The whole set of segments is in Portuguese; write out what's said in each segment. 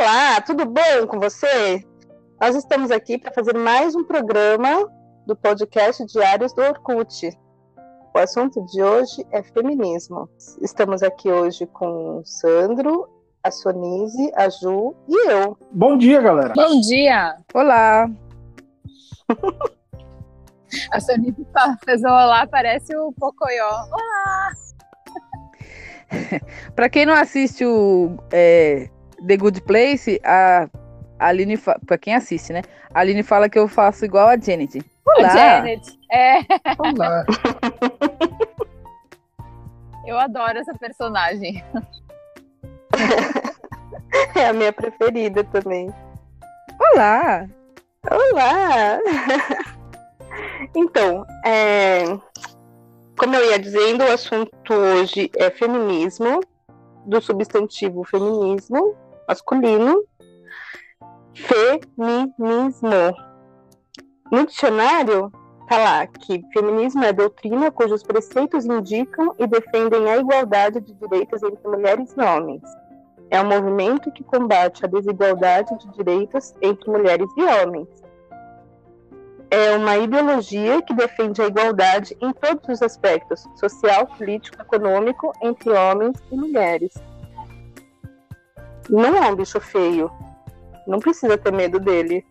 Olá, tudo bom com você? Nós estamos aqui para fazer mais um programa do podcast Diários do Orkut. O assunto de hoje é feminismo. Estamos aqui hoje com o Sandro, a Sonise, a Ju e eu. Bom dia, galera. Bom dia. Olá. a Sonise fez um olá, parece o Pocoyó. Olá. para quem não assiste o é, The Good Place, a, Aline, para quem assiste, né? A Aline fala que eu faço igual a Janet. Olá. A Janet, é. Olá. Eu adoro essa personagem. É a minha preferida também. Olá! Olá! Então, é, como eu ia dizendo, o assunto hoje é feminismo, do substantivo feminismo masculino, feminismo. No dicionário, está lá que feminismo é doutrina cujos preceitos indicam e defendem a igualdade de direitos entre mulheres e homens. É um movimento que combate a desigualdade de direitos entre mulheres e homens é uma ideologia que defende a igualdade em todos os aspectos social, político, econômico entre homens e mulheres. Não é um bicho feio. Não precisa ter medo dele.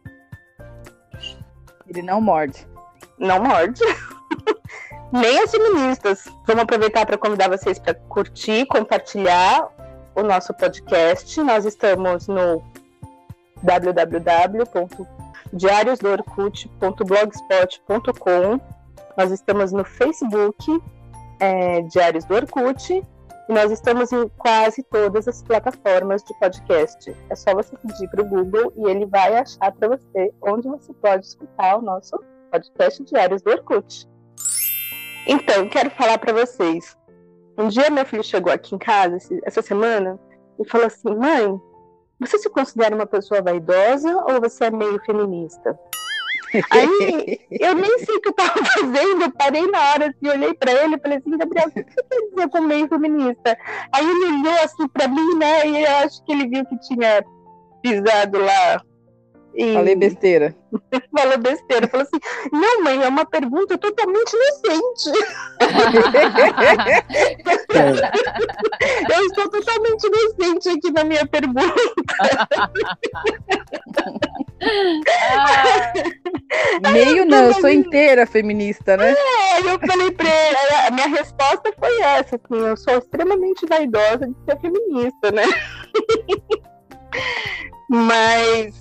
Ele não morde. Não morde. Nem as feministas. Vamos aproveitar para convidar vocês para curtir, compartilhar o nosso podcast. Nós estamos no www diariosdoorkut.blogspot.com. Nós estamos no Facebook, é, Diários do Orkut, e nós estamos em quase todas as plataformas de podcast. É só você pedir para o Google e ele vai achar para você onde você pode escutar o nosso podcast Diários do Orkut. Então, quero falar para vocês. Um dia meu filho chegou aqui em casa essa semana e falou assim: mãe, você se considera uma pessoa vaidosa ou você é meio feminista? Aí eu nem sei o que eu tava fazendo, eu parei na hora assim, olhei pra ele e falei assim, Gabriel, o que você quer dizer com meio feminista? Aí ele olhou assim pra mim, né? E eu acho que ele viu que tinha pisado lá e... Falei besteira. Falou besteira. Falou assim: não, mãe, é uma pergunta totalmente inocente. eu estou totalmente inocente aqui na minha pergunta. Meio não, eu sou inteira feminista, né? É, eu falei pra ele, a minha resposta foi essa, assim, eu sou extremamente vaidosa de ser feminista, né? Mas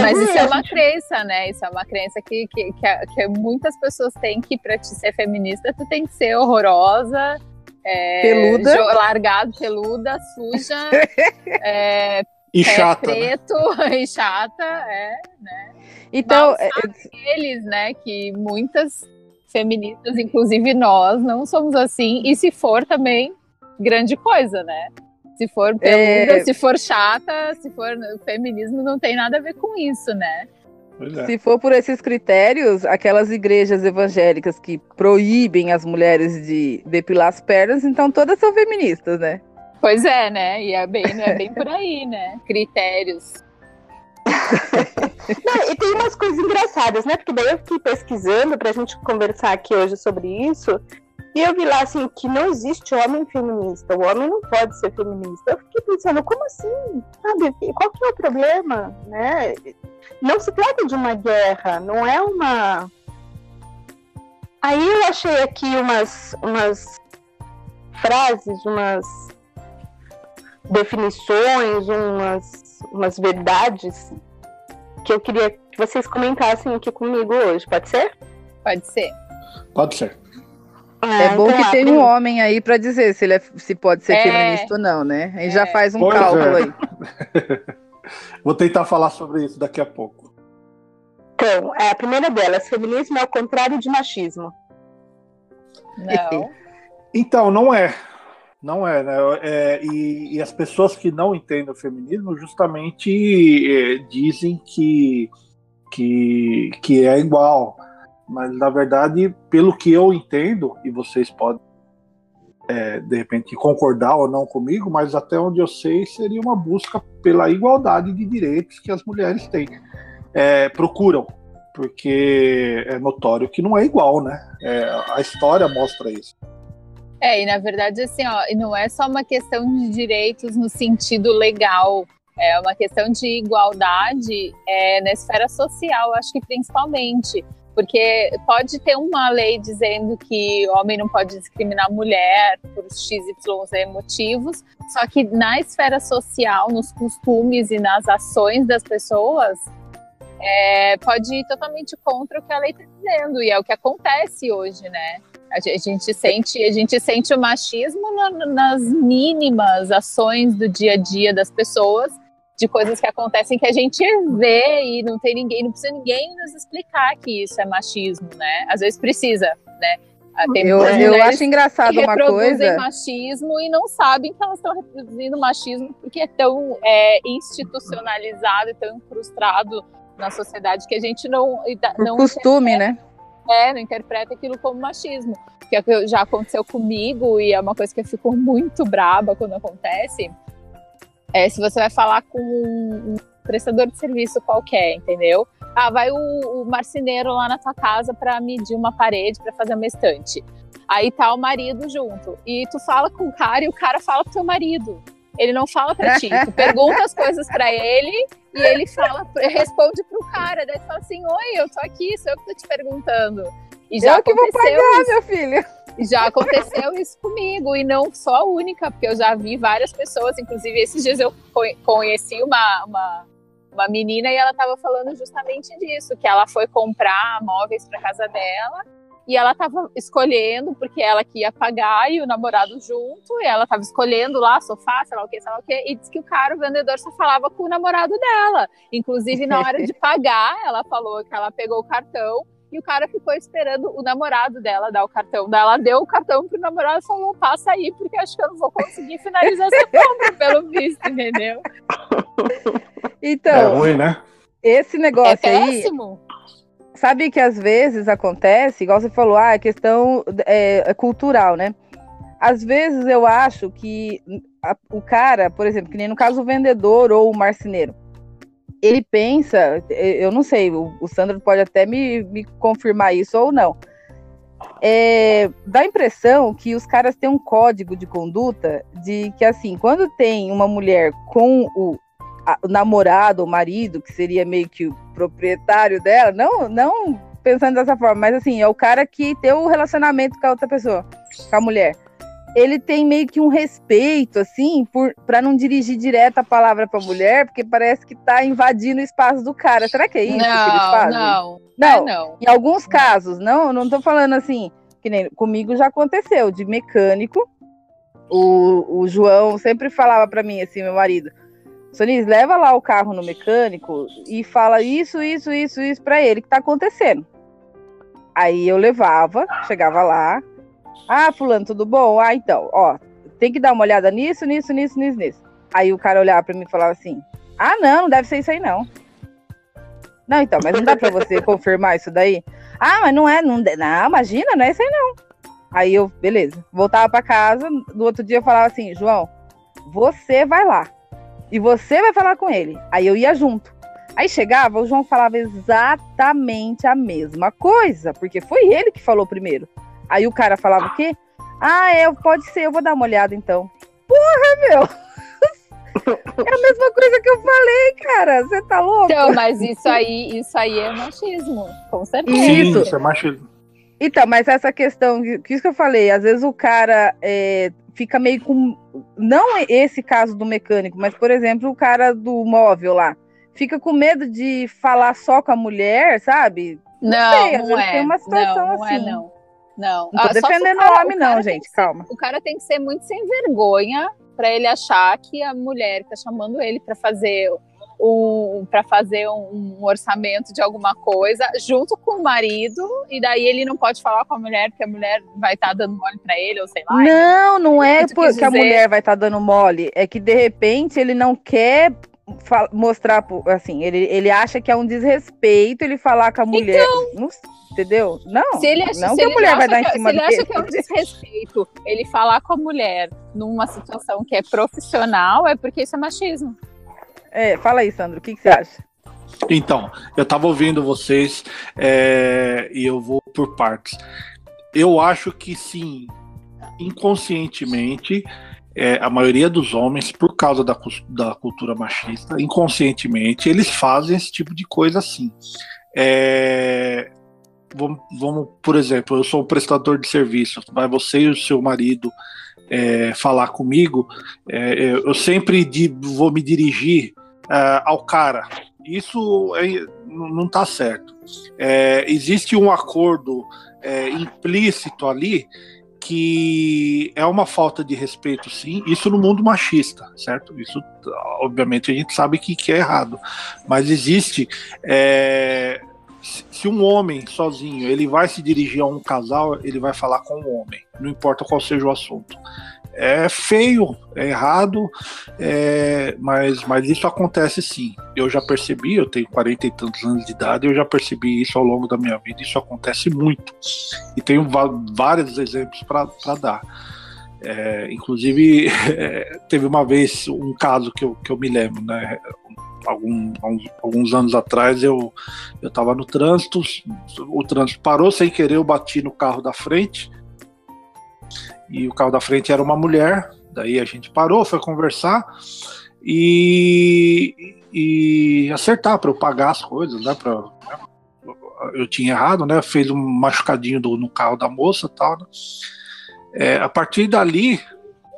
mas isso é uma crença, né? Isso é uma crença que, que, que, que muitas pessoas têm que, para te ser feminista, tu tem que ser horrorosa, é, peluda, largado, peluda, suja, é, e chata, né? preto né? e chata, é, né? Então, é, eles, né, que muitas feministas, inclusive nós, não somos assim, e se for também, grande coisa, né? Se for peluda, é... se for chata, se for feminismo, não tem nada a ver com isso, né? É. Se for por esses critérios, aquelas igrejas evangélicas que proíbem as mulheres de depilar as pernas, então todas são feministas, né? Pois é, né? E é bem, é bem por aí, né? Critérios. Não, e tem umas coisas engraçadas, né? Porque daí eu fiquei pesquisando pra gente conversar aqui hoje sobre isso. E eu vi lá assim que não existe homem feminista, o homem não pode ser feminista. Eu fiquei pensando, como assim? Sabe? Qual que é o problema? Né? Não se trata de uma guerra, não é uma. Aí eu achei aqui umas, umas frases, umas definições, umas, umas verdades que eu queria que vocês comentassem aqui comigo hoje, pode ser? Pode ser. Pode ser. É, é bom que tem um homem aí para dizer se ele é, se pode ser é. feminista ou não, né? A gente é. já faz um pois cálculo é. aí. Vou tentar falar sobre isso daqui a pouco. Então, é, a primeira delas, feminismo é o contrário de machismo. Não. então, não é. Não é, né? É, e, e, as pessoas que não entendem o feminismo justamente é, dizem que, que, que é igual. Mas na verdade, pelo que eu entendo, e vocês podem é, de repente concordar ou não comigo, mas até onde eu sei seria uma busca pela igualdade de direitos que as mulheres têm, é, procuram, porque é notório que não é igual, né? É, a história mostra isso. É, e na verdade, assim, ó, não é só uma questão de direitos no sentido legal, é uma questão de igualdade é, na esfera social, acho que principalmente. Porque pode ter uma lei dizendo que homem não pode discriminar mulher por XYZ motivos, só que na esfera social, nos costumes e nas ações das pessoas, é, pode ir totalmente contra o que a lei está dizendo, e é o que acontece hoje, né? A gente sente, a gente sente o machismo nas mínimas ações do dia a dia das pessoas, de coisas que acontecem que a gente vê e não tem ninguém, não precisa ninguém nos explicar que isso é machismo, né? Às vezes precisa, né? Ah, tem eu, eu acho engraçado uma coisa. machismo e não sabem que elas estão reproduzindo machismo porque é tão é, institucionalizado e tão incrustado na sociedade que a gente não. Por não costume, né? É, não interpreta aquilo como machismo. Que é já aconteceu comigo e é uma coisa que eu fico muito braba quando acontece é, se você vai falar com um prestador de serviço qualquer, entendeu? Ah, vai o, o marceneiro lá na tua casa para medir uma parede, para fazer uma estante. Aí tá o marido junto. E tu fala com o cara e o cara fala pro teu marido. Ele não fala para ti. Tu pergunta as coisas para ele e ele fala, responde pro cara. Daí tu fala assim: Oi, eu tô aqui, sou eu que tô te perguntando. E já eu que vou pagar, isso. meu filho. Já aconteceu isso comigo, e não só a única, porque eu já vi várias pessoas, inclusive esses dias eu conheci uma, uma, uma menina e ela estava falando justamente disso, que ela foi comprar móveis para casa dela e ela estava escolhendo, porque ela que ia pagar e o namorado junto, e ela estava escolhendo lá sofá, sei lá o que, sei lá o que, e disse que o cara, o vendedor, só falava com o namorado dela. Inclusive, na hora de pagar, ela falou que ela pegou o cartão e o cara ficou esperando o namorado dela dar o cartão. Daí ela deu o cartão pro namorado e falou: passa aí, porque acho que eu não vou conseguir finalizar essa compra, pelo visto, entendeu? Então. É ruim, né? Esse negócio é aí. Péssimo. Sabe que às vezes acontece, igual você falou, ah, é questão é, é cultural, né? Às vezes eu acho que a, o cara, por exemplo, que nem no caso o vendedor ou o marceneiro, ele pensa, eu não sei, o, o Sandro pode até me, me confirmar isso ou não. É, dá a impressão que os caras têm um código de conduta de que, assim, quando tem uma mulher com o, a, o namorado, o marido, que seria meio que o proprietário dela, não, não pensando dessa forma, mas assim, é o cara que tem o relacionamento com a outra pessoa, com a mulher ele tem meio que um respeito, assim, para não dirigir direto a palavra para a mulher, porque parece que está invadindo o espaço do cara. Será que é isso não, que eles fazem? Não, não. É, não. Em alguns casos, não, não tô falando assim, que nem comigo já aconteceu, de mecânico. O, o João sempre falava para mim, assim, meu marido, Sonis, leva lá o carro no mecânico e fala isso, isso, isso, isso para ele que tá acontecendo. Aí eu levava, chegava lá, ah, fulano, tudo bom? Ah, então, ó, tem que dar uma olhada nisso, nisso, nisso, nisso, nisso. Aí o cara olhava para mim e falava assim: Ah, não, não deve ser isso aí, não. Não, então, mas não dá para você confirmar isso daí? Ah, mas não é, não, não, imagina, não é isso aí, não. Aí eu, beleza, voltava para casa, no outro dia eu falava assim: João, você vai lá. E você vai falar com ele. Aí eu ia junto. Aí chegava, o João falava exatamente a mesma coisa, porque foi ele que falou primeiro. Aí o cara falava o quê? Ah, é, pode ser, eu vou dar uma olhada então. Porra, meu! É a mesma coisa que eu falei, cara. Você tá louco? Então, mas isso aí, isso aí é machismo, com certeza. Isso, isso é machismo. Então, mas essa questão, que isso que eu falei, às vezes o cara é, fica meio com. Não esse caso do mecânico, mas, por exemplo, o cara do móvel lá. Fica com medo de falar só com a mulher, sabe? Não, não, sei, não é. Tem uma situação não, não é, assim. É, não. Não. Não tô ah, defendendo o homem, não, gente. Calma. o cara tem que ser muito sem vergonha para ele achar que a mulher tá chamando ele para fazer um para fazer um, um, orçamento de alguma coisa junto com o marido e daí ele não pode falar com a mulher porque a mulher vai estar tá dando mole para ele ou sei lá. Não, não é porque dizer... a mulher vai estar tá dando mole, é que de repente ele não quer mostrar assim, ele, ele acha que é um desrespeito ele falar com a mulher. Então, Entendeu? Não. Se ele acha, não se que a ele mulher vai dar em que- cima Se ele dele. acha que é um desrespeito ele falar com a mulher numa situação que é profissional, é porque isso é machismo. É, fala aí, Sandro, o que, que você acha? Então, eu tava ouvindo vocês é, e eu vou por partes. Eu acho que sim, inconscientemente, é, a maioria dos homens, por causa da, da cultura machista, inconscientemente, eles fazem esse tipo de coisa assim. É, vamos, vamos, por exemplo, eu sou um prestador de serviço, vai você e o seu marido é, falar comigo, é, eu sempre vou me dirigir ah, ao cara. Isso é- não não tá certo. É, existe um acordo é, implícito ali que é uma falta de respeito, sim. Isso no mundo machista, certo? Isso, obviamente, a gente sabe que, que é errado. Mas existe. é, se um homem sozinho ele vai se dirigir a um casal, ele vai falar com um homem, não importa qual seja o assunto. É feio, é errado, é, mas, mas isso acontece sim. Eu já percebi, eu tenho 40 e tantos anos de idade, eu já percebi isso ao longo da minha vida, isso acontece muito. E tenho vários exemplos para dar. É, inclusive, é, teve uma vez um caso que eu, que eu me lembro, né? Algum, alguns, alguns anos atrás eu estava no trânsito, o trânsito parou sem querer, eu bati no carro da frente e o carro da frente era uma mulher. Daí a gente parou, foi conversar e, e acertar para eu pagar as coisas, né? Pra, eu tinha errado, né? Fez um machucadinho do- no carro da moça, tal. Né? É, a partir dali,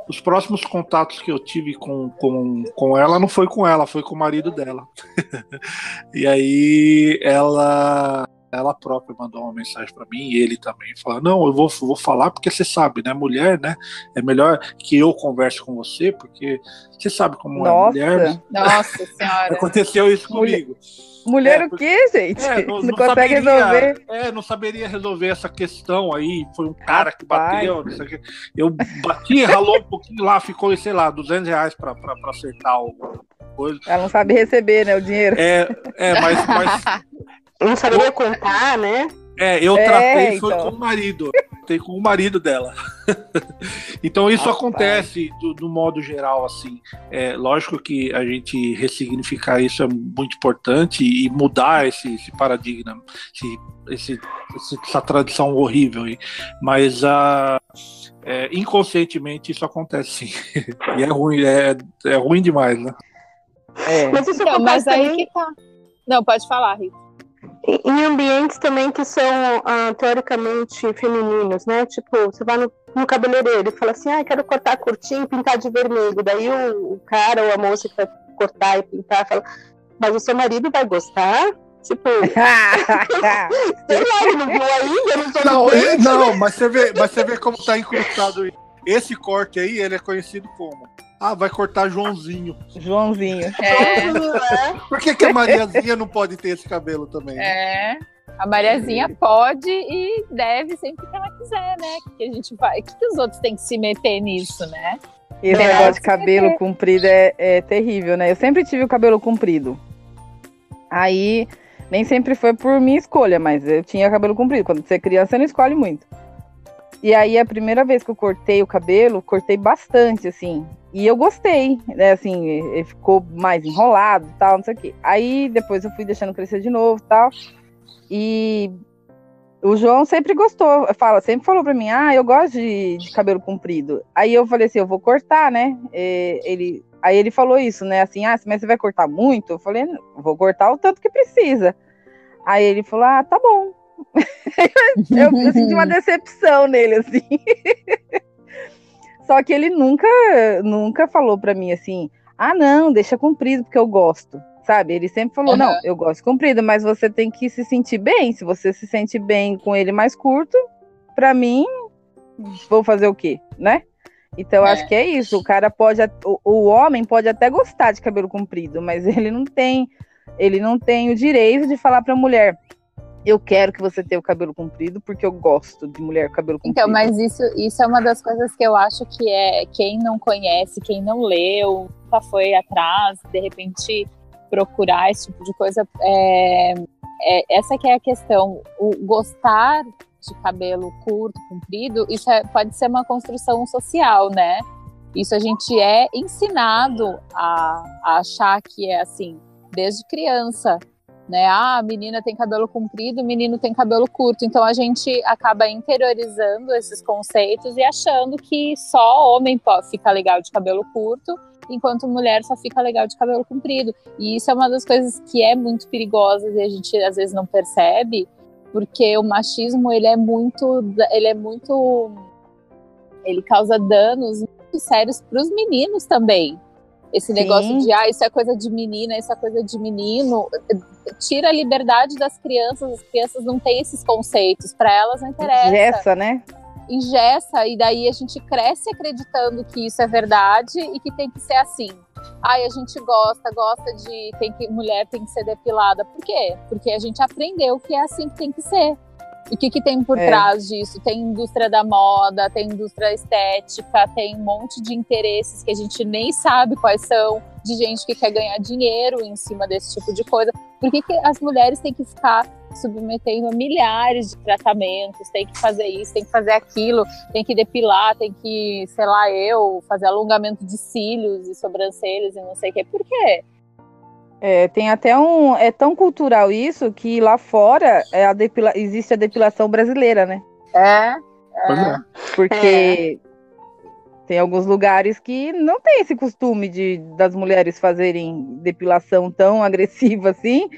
os próximos contatos que eu tive com, com, com ela não foi com ela, foi com o marido dela. e aí ela ela própria mandou uma mensagem para mim e ele também falou: Não, eu vou, vou falar porque você sabe, né? Mulher, né? É melhor que eu converse com você, porque você sabe como é Nossa. mulher. Nossa senhora. Aconteceu isso Mulher- comigo. Mulher É, o quê, gente? É, não, não, não consegue saberia, resolver. É, não saberia resolver essa questão aí. Foi um cara que bateu. não sei o quê. Eu bati, ralou um pouquinho lá, ficou, sei lá, 200 reais pra acertar o coisa. Ela não sabe receber, né, o dinheiro. É, é mas, mas Não saberia contar, né? é, eu É, tratei foi então. com o marido. Tratei com o marido dela. então isso Rapaz. acontece do, do modo geral, assim. É, lógico que a gente ressignificar isso é muito importante e mudar esse, esse paradigma, esse, esse- esse- essa tradição horrível aí. Mas a é, inconscientemente isso acontece sim. e é ruim, é, é ruim demais, né? É. Mas isso Então, acontece mas aí também que tá. Não, pode falar, Rita. Em- ambientes também que são ah, teoricamente femininos, né? Tipo, você vai no, no cabeleireiro e fala assim, ah, quero cortar curtinho e pintar de vermelho. Daí o, o cara ou a moça que vai cortar e pintar fala, mas o seu marido vai gostar? Tipo, sei lá, ele não viu ainda, eu não tô Não, é- não mas, você vê, mas você vê como tá incrustado aí. Esse corte aí, ele é conhecido como. Ah, vai cortar Joãozinho. Joãozinho. É, né? Por que, que a Mariazinha não pode ter esse cabelo também? né? é. A Mariazinha pode e deve sempre que ela quiser, né? Que a gente vai. Que, que os outros têm que se meter nisso, né? Esse É, negócio de cabelo vê. comprido é, é terrível, né? Eu sempre tive o cabelo comprido. Aí, nem sempre foi por minha escolha, mas eu tinha cabelo comprido. Quando você é criança, você não escolhe muito. E aí, a primeira vez que eu cortei o cabelo, cortei bastante, assim. E eu gostei, né? Assim, ficou mais enrolado tal, não sei o quê. Aí, depois eu fui deixando crescer de novo tal. E o João sempre gostou, fala, sempre falou pra mim, ah, eu gosto de, de cabelo comprido. Aí eu falei assim, eu vou cortar, né? E ele, aí ele falou isso, né? Assim, ah, mas você vai cortar muito? Eu falei, "Não, vou cortar o tanto que precisa. Aí ele falou, ah, tá bom. eu, eu senti uma decepção nele, assim. Só que ele nunca, nunca falou pra mim assim, ah, não, deixa comprido porque eu gosto. Sabe? Ele sempre falou, Aham. não, eu gosto comprido, mas você tem que se sentir bem. Se você se sente bem com ele mais curto, pra mim, vou fazer o quê, né? Então, É. acho que é isso. O cara pode, o, o homem pode até gostar de cabelo comprido, mas ele não tem, ele não tem o direito de falar pra mulher, eu quero que você tenha o cabelo comprido porque eu gosto de mulher com cabelo comprido. Então, mas isso, isso é uma das coisas que eu acho que é quem não conhece, quem não leu, nunca foi atrás, de repente procurar esse tipo de coisa, é, é, essa que é a questão. O gostar de cabelo curto, comprido, isso é, pode ser uma construção social, né? Isso a gente é ensinado a, a achar que é assim, desde criança né? Ah, a menina tem cabelo comprido, o menino tem cabelo curto. Então a gente acaba interiorizando esses conceitos e achando que só homem fica legal de cabelo curto, enquanto mulher só fica legal de cabelo comprido. E isso é uma das coisas que é muito perigosa e a gente às vezes não percebe, porque o machismo ele é muito, ele é muito, ele causa danos muito sérios para os meninos também. Esse Sim. negócio de, ah, isso é coisa de menina, isso é coisa de menino, tira a liberdade das crianças, as crianças não têm esses conceitos, para elas não interessa. Ingessa, né? Ingessa, e daí a gente cresce acreditando que isso é verdade e que tem que ser assim. Ai, a gente gosta, gosta de tem que mulher tem que ser depilada. Por quê? Porque a gente aprendeu que é assim que tem que ser. E o que, que tem por é. trás disso? Tem indústria da moda, tem indústria estética, tem um monte de interesses que a gente nem sabe quais são, de gente que quer ganhar dinheiro em cima desse tipo de coisa. Por que, que as mulheres têm que ficar submetendo a milhares de tratamentos, tem que fazer isso, tem que fazer aquilo, tem que depilar, tem que, sei lá, eu, fazer alongamento de cílios e sobrancelhas e não sei o quê. Por quê? É, tem até um. É tão cultural isso que lá fora é a depila, existe a depilação brasileira, né? É. é. Porque é. tem alguns lugares que não tem esse costume de das mulheres fazerem depilação tão agressiva assim.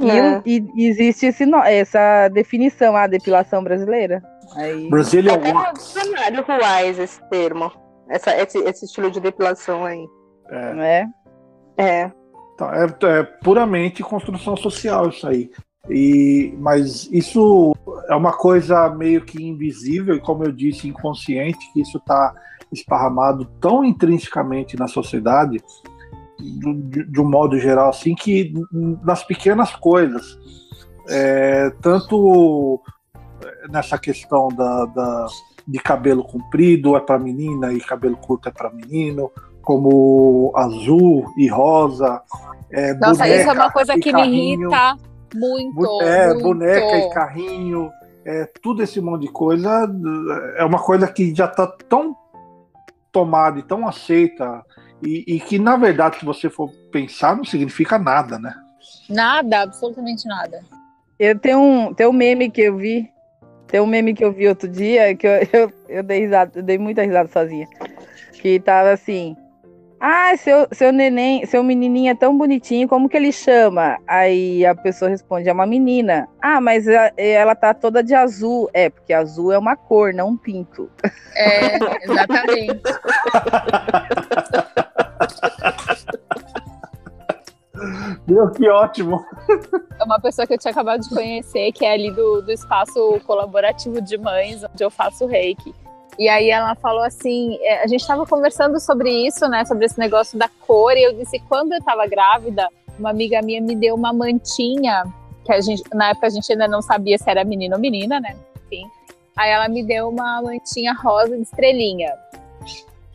É. E, e, existe esse, essa definição, a depilação brasileira. Aí... Brazilian é Wax. É dicionário Ruais esse termo. Essa, esse, esse estilo de depilação aí. É. É. é. Tá, é, é, puramente construção social isso aí. E, mas isso é uma coisa meio que invisível e, como eu disse, inconsciente, que isso está esparramado tão intrinsecamente na sociedade, de, de, um modo geral, assim, que nas pequenas coisas, é, tanto nessa questão da, da de cabelo comprido é para menina e cabelo curto é para menino, como azul e rosa. É, Nossa, boneca isso é uma coisa que carrinho, me irrita muito. É, muito. boneca e carrinho, é, tudo esse monte de coisa é uma coisa que já está tão tomada e tão aceita e, e, que, na verdade, se você for pensar, não significa nada, né? Nada, absolutamente nada. Eu tenho um, tenho um meme que eu vi, tem um meme que eu vi outro dia, que eu, eu, eu dei risada, eu dei muita risada sozinha. Que tava assim, ah, seu, seu neném, seu menininho é tão bonitinho, como que ele chama? Aí a pessoa responde, é uma menina. Ah, mas ela tá toda de azul. É, porque azul é uma cor, não um pinto. É, exatamente. Meu, que ótimo! É uma pessoa que eu tinha acabado de conhecer, que é ali do, do espaço colaborativo de mães, onde eu faço reiki. E aí ela falou assim, é, a gente estava conversando sobre isso, né, sobre esse negócio da cor, e eu disse, quando eu estava grávida, uma amiga minha me deu uma mantinha, que a gente, na época a gente ainda não sabia se era menino ou menina, né, enfim. Aí ela me deu uma mantinha rosa de estrelinha.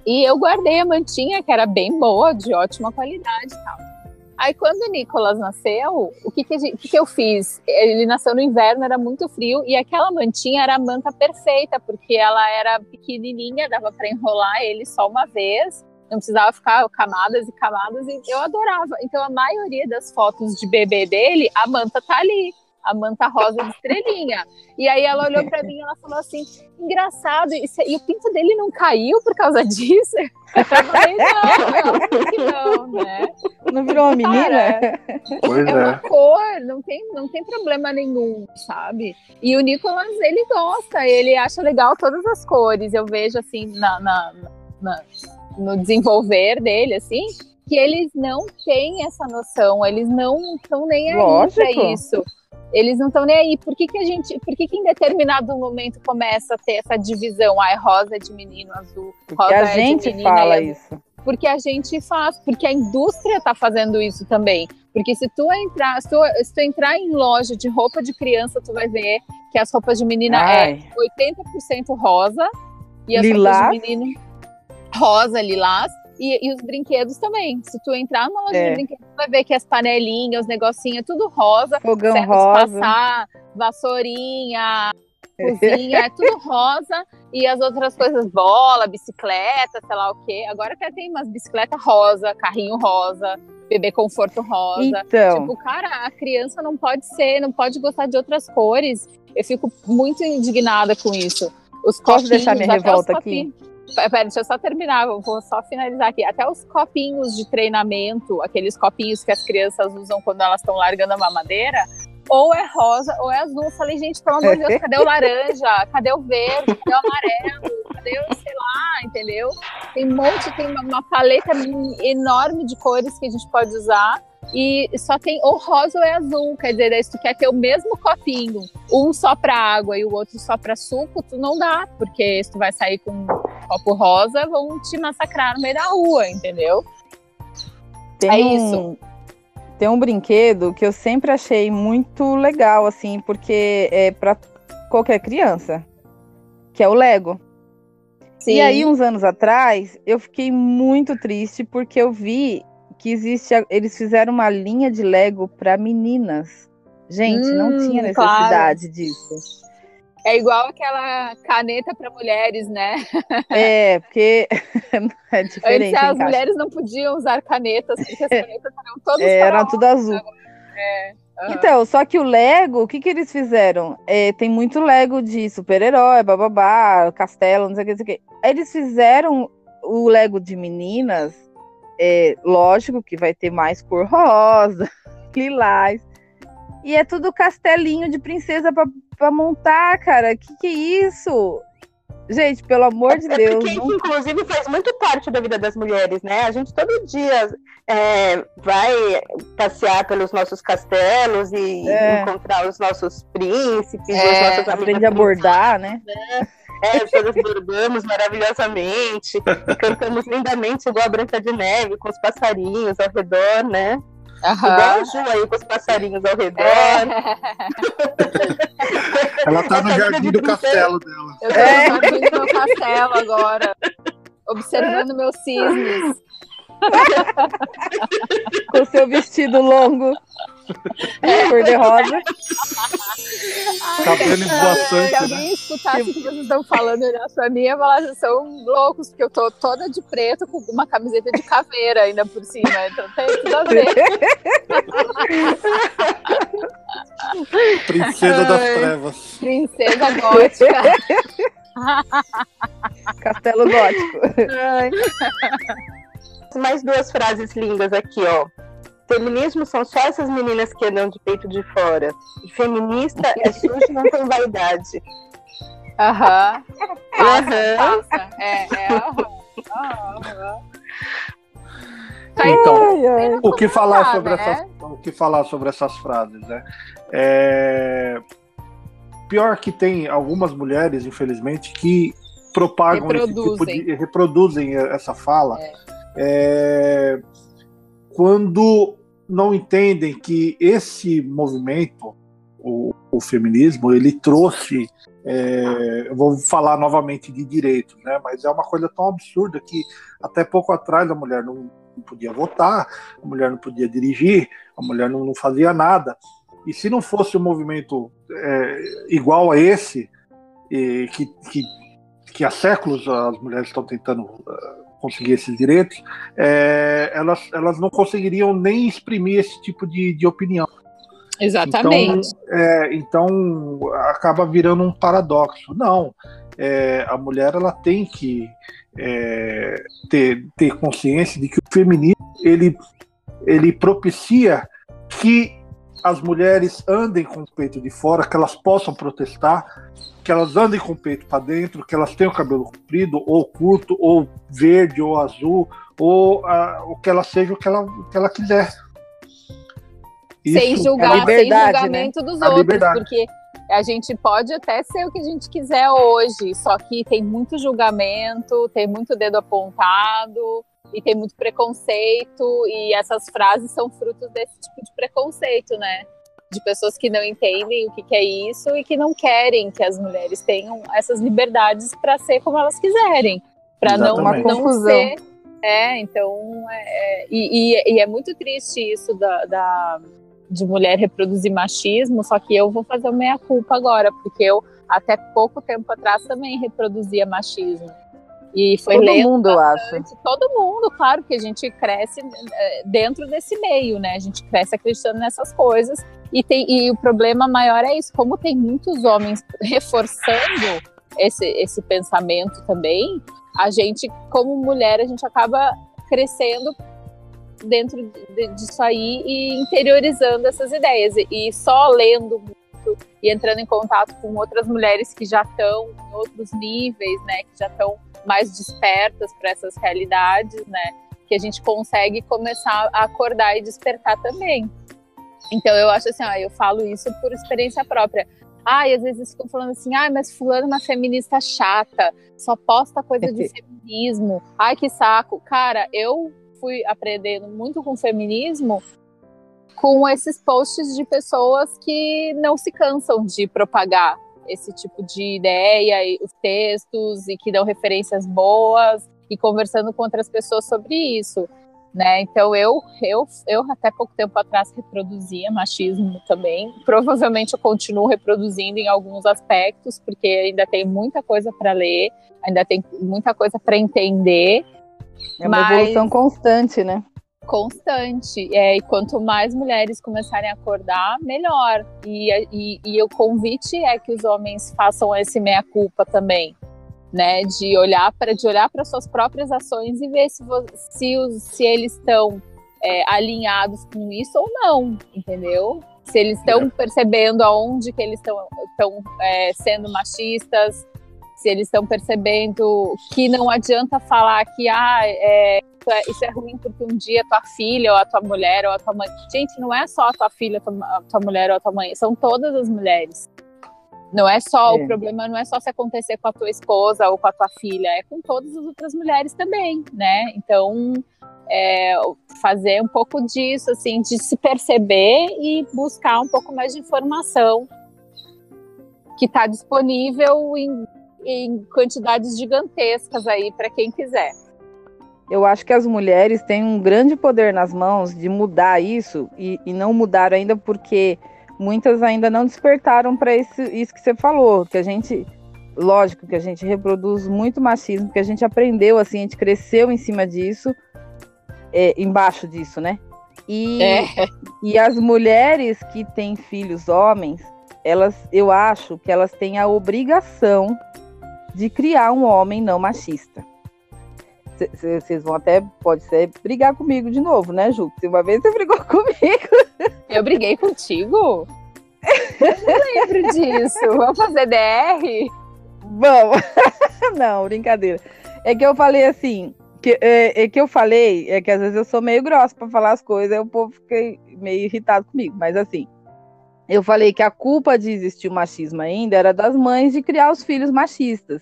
E eu guardei a mantinha, que era bem boa, de ótima qualidade e tal. Aí quando o Nicolas nasceu, o que que, gente, que que, eu fiz? Ele nasceu no inverno, era muito frio, e aquela mantinha era a manta perfeita, porque ela era pequenininha, dava para enrolar ele só uma vez, não precisava ficar camadas e camadas, e eu adorava. Então a maioria das fotos de bebê dele, a manta tá ali a manta rosa de estrelinha. E aí ela olhou para mim e ela falou assim: engraçado, e, e, o pinto dele não caiu por causa disso? Eu falei, não, não, né? Não virou uma menina? Cara, pois é, é uma cor, não tem, não tem problema nenhum, sabe? E o Nicolas, ele gosta, ele acha legal todas as cores. Eu vejo assim na, na, na no desenvolver dele, assim, que eles não têm essa noção, eles não estão nem aí Lógico. pra isso eles não estão nem aí. Por que, que a gente, por que, que em determinado momento começa a ter essa divisão? Ah, é rosa é de menino, azul, rosa porque a é gente de menina, fala isso. Porque a gente faz, porque a indústria está fazendo isso também. Porque se tu entrar, se tu, se tu, entrar em loja de roupa de criança, tu vai ver que as roupas de menina é Ai. é 80% rosa e as lilás. roupas de menino rosa, lilás, E, e, os brinquedos também. Se tu entrar numa loja É. de brinquedos, tu vai ver que as panelinhas, os negocinhos, tudo rosa. Fogão rosa. passar, vassourinha, cozinha, é tudo rosa. E as outras coisas, bola, bicicleta, sei lá o quê. Agora até tem umas bicicletas rosa, carrinho rosa, bebê conforto rosa. Então, Tipo, cara, a criança não pode ser, não pode gostar de outras cores. Eu fico muito indignada com isso. Os Posso deixar minha revolta copinhos- Pera, deixa eu só terminar, vou só finalizar aqui. Até os copinhos de treinamento, aqueles copinhos que as crianças usam quando elas estão largando a mamadeira, ou é rosa ou é azul. Eu falei, gente, pelo amor de Deus, cadê o laranja? Cadê o verde? Cadê o amarelo? Cadê o, sei lá, entendeu? Tem um monte, tem uma paleta enorme de cores que a gente pode usar. E só tem ou rosa ou é azul. Quer dizer, daí se tu quer ter o mesmo copinho, um só para água e o outro só para suco, tu não dá, porque se tu vai sair com um copo rosa, vão te massacrar no meio da rua, entendeu? tem é um, isso. Tem um brinquedo que eu sempre achei muito legal, assim, porque é para qualquer criança, que é o Lego. E aí, uns anos atrás, eu fiquei muito triste porque eu vi que existe. Eles fizeram uma linha de Lego para meninas. Gente, não Hum, tinha claro. necessidade disso. É igual aquela caneta para mulheres, né? É, porque é Antes diferente. as encaixa. mulheres não podiam usar canetas, porque as canetas eram todas É, era tudo azul. Aham. Então, só que o Lego, o que, que eles fizeram? É, tem muito Lego de super-herói, bababá, castelo, não sei o que, não sei o que. Eles fizeram o Lego de meninas, é, lógico que vai ter mais cor rosa, lilás. E é tudo castelinho de princesa pra montar, cara. Que que é isso? Gente, pelo amor de É Deus. porque não- inclusive, faz muito parte da vida das mulheres, né? A gente todo dia é, vai passear pelos nossos castelos e É. encontrar os nossos príncipes, É, nossas amigas Aprende a bordar, né? É, todas bordamos maravilhosamente, e cantamos lindamente igual a Branca de Neve, com os passarinhos ao redor, né? Igual Aham. a Ju aí com os passarinhos ao redor. É. Ela tá no Essa jardim do castelo dela. Eu tô É. no jardim do meu castelo agora, observando meus cisnes. Com seu vestido longo, cor-de-rosa. Cabelo Se esvoaçante, né? alguém escutasse o que vocês estão falando mim, ia falar, vocês são loucos, porque eu tô toda de preto com uma camiseta de caveira ainda por cima. Então tem tudo a ver. Princesa das. Trevas. Princesa gótica. Castelo gótico. Mais duas frases lindas aqui, ó. Feminismo são só essas meninas que andam de peito de fora. Feminista é sujo e não tem vaidade. Aham. Aham. É, é. aham. Aham. Então, Ai, ai. o que falar falar, sobre né? essas, o que falar sobre essas frases, né? É... Pior que tem algumas mulheres, infelizmente, que propagam esse tipo Reproduzem. de reproduzem essa fala é, quando não entendem que esse movimento, o, o feminismo, ele trouxe é, eu vou falar novamente de direitos, né? Mas é uma coisa tão absurda que até pouco atrás a mulher não, não podia votar, a mulher não podia dirigir, a mulher não, não fazia nada. E se não fosse um movimento é, igual a esse, que, que, que há séculos as mulheres estão tentando uh, conseguir esses direitos, é, elas, elas não conseguiriam nem exprimir esse tipo de, de opinião. Exatamente. Então, é, então acaba virando um paradoxo. Não, é, a mulher ela tem que é, ter, ter consciência de que o feminismo ele, ele propicia que as mulheres andem com o peito de fora, que elas possam protestar, que elas andem com o peito para dentro, que elas tenham o cabelo comprido, ou curto, ou verde, ou azul, ou o que ela seja o que ela, o que ela quiser. sem Isso- julgar, a liberdade, sem julgamento dos A outros, liberdade. porque a gente pode até ser o que a gente quiser hoje, só que tem muito julgamento, tem muito dedo apontado e tem muito preconceito e essas frases são frutos desse tipo de preconceito, né? De pessoas que não entendem o que, que é isso e que não querem que as mulheres tenham essas liberdades para ser como elas quiserem, para não, não Uma confusão. ser É, então, é, e, e, e, é muito triste isso da, da, de mulher reproduzir machismo, só que eu vou fazer o meia-culpa agora, porque eu, até pouco tempo atrás, também reproduzia machismo. E foi todo lendo mundo, bastante. eu acho. Todo mundo, claro que a gente cresce é, dentro desse meio, né? A gente cresce acreditando nessas coisas. E, tem, e o problema maior é isso, como tem muitos homens reforçando esse, esse pensamento também, a gente, como mulher, a gente acaba crescendo dentro disso aí e interiorizando essas ideias. E só lendo muito e entrando em contato com outras mulheres que já estão em outros níveis, né? Que já estão mais despertas para essas realidades, né? Que a gente consegue começar a acordar e despertar também. Então eu acho assim, ó, eu falo isso por experiência própria. Ah, e às vezes ficam falando assim, ah, mas fulano é uma feminista chata, só posta coisa de feminismo. Ai, que saco. Cara, eu fui aprendendo muito com feminismo com esses posts de pessoas que não se cansam de propagar esse tipo de ideia e os textos e que dão referências boas e conversando com outras pessoas sobre isso. Né? Então eu, eu, eu até pouco tempo atrás reproduzia machismo também. Provavelmente eu continuo reproduzindo em alguns aspectos, porque ainda tem muita coisa para ler, ainda tem muita coisa para entender. É uma mas... evolução constante, né? Constante. É, e quanto mais mulheres começarem a acordar, melhor. E, e, e o convite é que os homens façam esse meia-culpa também né? De olhar para de olhar para suas próprias ações e ver se, se, os, se eles estão é, alinhados com isso ou não, entendeu? Se eles estão é. percebendo aonde que eles estão é, sendo machistas, se eles estão percebendo que não adianta falar que ah, é, isso é ruim porque um dia tua filha ou a tua mulher ou a tua mãe. Gente, não é só a tua filha, a tua, a tua mulher ou a tua mãe, são todas as mulheres. Não é só, é. o problema não é só se acontecer com a tua esposa ou com a tua filha, é com todas as outras mulheres também, né? Então, é, fazer um pouco disso, assim, de se perceber e buscar um pouco mais de informação que está disponível em, em quantidades gigantescas aí para quem quiser. Eu acho que as mulheres têm um grande poder nas mãos de mudar isso e, e não mudar ainda porque muitas ainda não despertaram para isso, isso que você falou, que a gente, lógico que a gente reproduz muito machismo, que a gente aprendeu assim, a gente cresceu em cima disso, é, embaixo disso, né? E, é. e as mulheres que têm filhos homens, elas, eu acho que elas têm a obrigação de criar um homem não machista. Vocês vão até, pode ser, brigar comigo de novo, né, Ju? Se uma vez você brigou comigo. Eu briguei contigo? Eu não lembro disso. Vamos fazer DR? Vamos. Não, brincadeira. É que eu falei assim, que, é, é, que eu falei, é que às vezes eu sou meio grossa para falar as coisas, aí o povo fica meio irritado comigo, mas assim, eu falei que a culpa de existir o machismo ainda era das mães de criar os filhos machistas.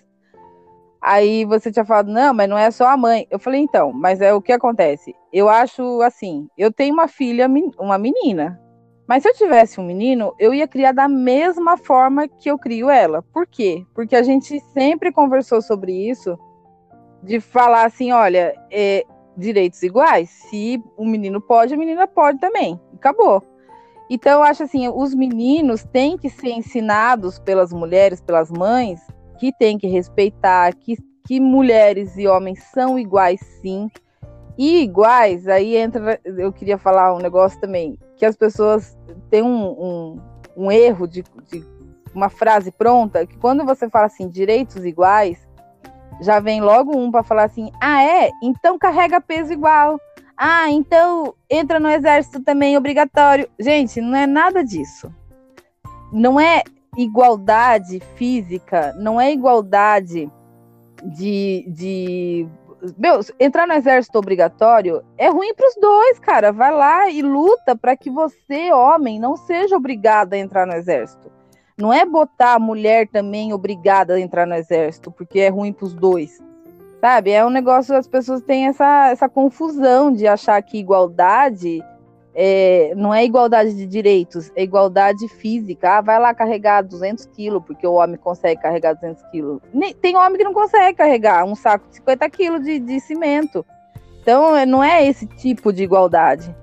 Aí você tinha falado, não, mas não é só a mãe. Eu falei, então, mas é o que acontece. Eu acho assim, eu tenho uma filha, uma menina. Mas se eu tivesse um menino, eu ia criar da mesma forma que eu crio ela. Por quê? Porque a gente sempre conversou sobre isso, de falar assim, olha, é, direitos iguais. Se o menino pode, a menina pode também. Acabou. Então, eu acho assim, os meninos têm que ser ensinados pelas mulheres, pelas mães, que tem que respeitar, que, que mulheres e homens são iguais sim. E iguais, aí entra, eu queria falar um negócio também, que as pessoas têm um, um, um erro de, de uma frase pronta, que quando você fala assim, direitos iguais, já vem logo um para falar assim: ah, é? Então carrega peso igual. Ah, então entra no exército também obrigatório. Gente, não é nada disso. Não é igualdade física, não é igualdade de, de meu, entrar no exército obrigatório é ruim para os dois, cara. Vai lá e luta para que você, homem, não seja obrigado a entrar no exército. Não é botar a mulher também obrigada a entrar no exército, porque é ruim para os dois. Sabe? É um negócio, as pessoas têm essa, essa confusão de achar que igualdade é, não é igualdade de direitos, é igualdade física. Ah, vai lá carregar 200 quilos, porque o homem consegue carregar 200 quilos. Tem homem que não consegue carregar um saco de 50 quilos de, de cimento. Então, é, não é esse tipo de igualdade.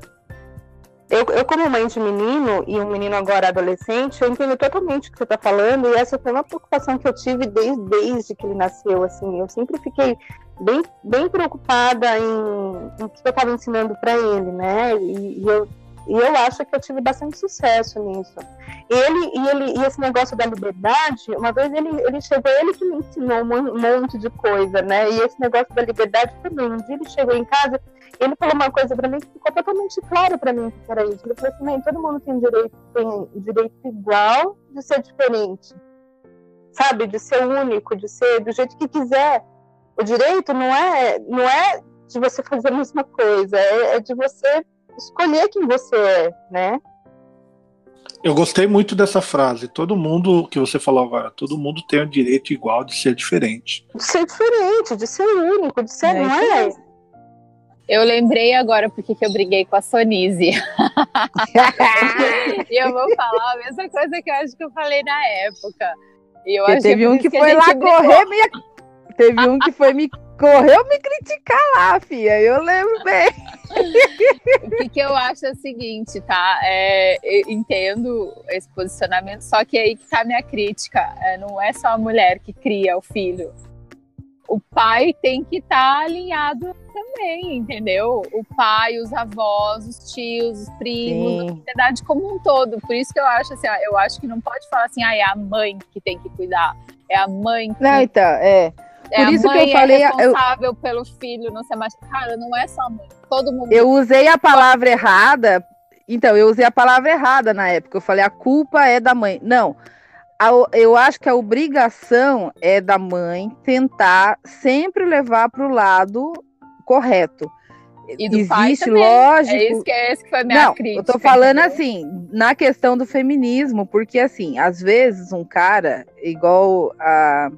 Eu, eu, como mãe de menino, e um menino agora adolescente, eu entendo totalmente o que você está falando, e essa foi uma preocupação que eu tive desde, desde que ele nasceu, assim, eu sempre fiquei bem, bem preocupada em, em que eu estava ensinando para ele, né, e, e, eu, e eu acho que eu tive bastante sucesso nisso. Ele, e, ele, e esse negócio da liberdade, uma vez ele, ele chegou, ele que me ensinou um monte de coisa, né, e esse negócio da liberdade também, um dia ele chegou em casa ele falou uma coisa para mim que ficou totalmente claro para mim que era isso. Ele falou assim: todo mundo tem direito, tem direito igual de ser diferente, sabe? De ser único, de ser do jeito que quiser. O direito não é, não é de você fazer a mesma coisa, é, é de você escolher quem você é, né? Eu gostei muito dessa frase. Todo mundo que você falou agora, todo mundo tem o direito igual de ser diferente. De ser diferente, de ser único, de ser, é, não é? Eu lembrei agora porque que eu briguei com a Sonise. e eu vou falar a mesma coisa que eu acho que eu falei na época. E eu acho teve que um que, que foi lá correr, me... teve um que foi me correu me criticar lá, filha. Eu lembro bem. o que, que, eu acho é o seguinte, tá? É, entendo esse posicionamento, só que aí que tá a minha crítica. É, não é só a mulher que cria o filho o pai tem que estar tá alinhado também, entendeu? O pai, os avós, os tios, os primos, Sim. a sociedade como um todo. Por isso que eu acho assim, eu acho que não pode falar assim, ah, é a mãe que tem que cuidar, é a mãe que. Não, então, é. É Por isso que eu falei. É responsável eu... pelo filho não ser mais. Cara, não é só a mãe. Todo mundo. Eu usei a palavra errada. Então, eu usei a palavra errada na época. Eu falei, a culpa é da mãe. Não eu acho que a obrigação é da mãe tentar sempre levar para o lado correto. E do Existe, lógico. É isso que, é esse que foi a minha Não, crítica. Eu tô falando entendeu? assim, na questão do feminismo, porque assim, às vezes um cara, igual a,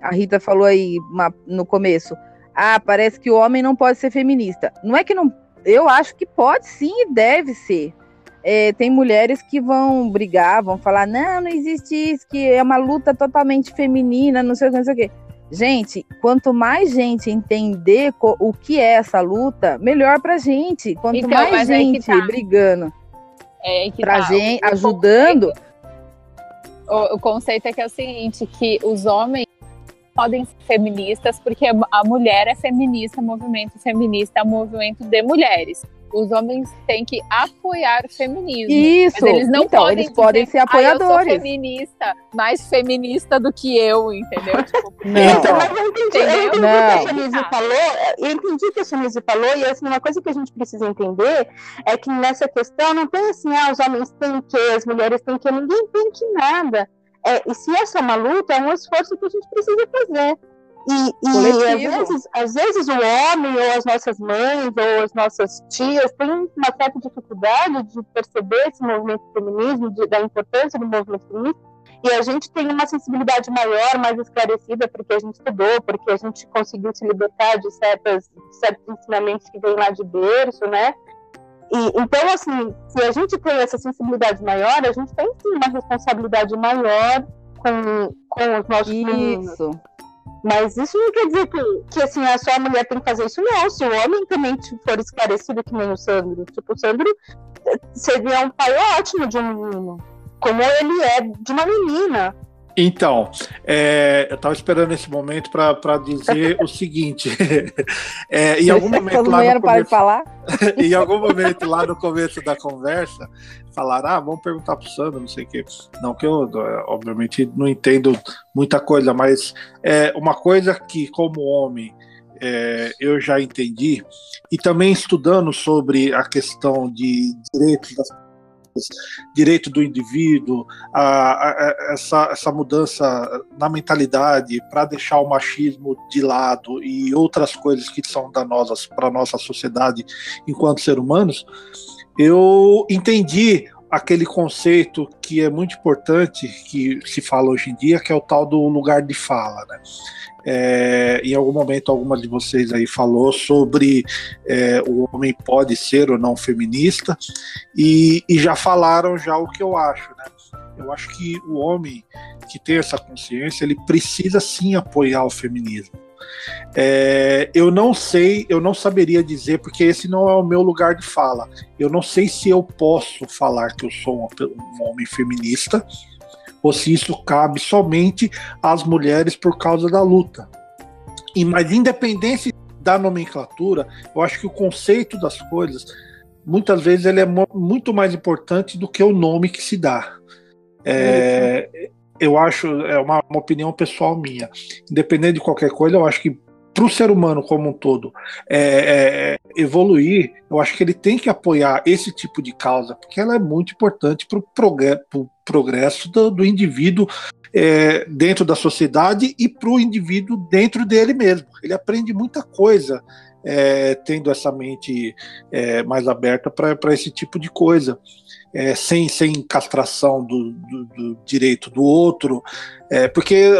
a Rita falou aí uma, no começo, ah, parece que o homem não pode ser feminista. Não é que não. Eu acho que pode sim e deve ser é, tem mulheres que vão brigar, vão falar, não, não existe isso, que é uma luta totalmente feminina, não sei o que, não sei o que. Gente, quanto mais gente entender o que é essa luta, melhor pra gente. Quanto então, mais gente tá. brigando é pra tá. gente, o, ajudando. O, o conceito é que é o seguinte, que os homens podem ser feministas porque a mulher é feminista, movimento feminista é um movimento de mulheres os homens têm que apoiar o feminismo. Isso. Mas eles não então, podem eles podem dizer, ser apoiadores. Ah, eu sou feminista, mais feminista do que eu, entendeu? Tipo, não. Então, mas eu entendi, eu entendi não. o que a Sonise falou, eu entendi o que a Sonise falou, e assim, uma coisa que a gente precisa entender é que nessa questão não tem assim, ah, os homens têm que, as mulheres têm que, ninguém tem que nada. É, e se essa é uma luta, é um esforço que a gente precisa fazer. E, e às, vezes, às vezes o homem, ou as nossas mães, ou as nossas tias, têm uma certa dificuldade de perceber esse movimento feminismo, de, da importância do movimento feminista, e a gente tem uma sensibilidade maior, mais esclarecida, porque a gente estudou, porque a gente conseguiu se libertar de, certas, de certos ensinamentos que vêm lá de berço, né? E, então, assim, se a gente tem essa sensibilidade maior, a gente tem sim uma responsabilidade maior com, com os nossos Isso. meninos. Mas isso não quer dizer que, que assim, a sua mulher tem que fazer isso, não. Se o homem também for esclarecido que nem o Sandro, tipo, o Sandro eh, seria um pai ótimo de um menino, como ele é de uma menina. Então, é, eu estava esperando esse momento para dizer o seguinte: é, em algum momento lá no começo, falar? em algum momento lá no começo da conversa, falaram: ah, vamos perguntar para o Sandro, não sei o quê. Não que eu, obviamente, não entendo muita coisa, mas é uma coisa que, como homem, é, eu já entendi, e também estudando sobre a questão de direitos das direito do indivíduo, a, a, essa, essa mudança na mentalidade para deixar o machismo de lado e outras coisas que são danosas para nossa sociedade enquanto ser humanos, eu entendi aquele conceito que é muito importante, que se fala hoje em dia, que é o tal do lugar de fala. Né? É, em algum momento, alguma de vocês aí falou sobre é, o homem pode ser ou não feminista, e, e, já falaram já o que eu acho, né? Eu acho que o homem que tem essa consciência, ele precisa sim apoiar o feminismo. É, eu não sei, eu não saberia dizer, porque esse não é o meu lugar de fala. Eu não sei se eu posso falar que eu sou um, um homem feminista ou se isso cabe somente às mulheres por causa da luta. E mas independente da nomenclatura, eu acho que o conceito das coisas muitas vezes ele é muito mais importante do que o nome que se dá. É, eu acho, é uma, uma, opinião pessoal minha. Independente de qualquer coisa, eu acho que para o ser humano como um todo é, é, evoluir, eu acho que ele tem que apoiar esse tipo de causa, porque ela é muito importante para o progresso, progresso do, do indivíduo é, dentro da sociedade e para o indivíduo dentro dele mesmo. Ele aprende muita coisa é, tendo essa mente é, mais aberta para esse tipo de coisa é, sem, sem castração do, do, do, direito do outro, é, porque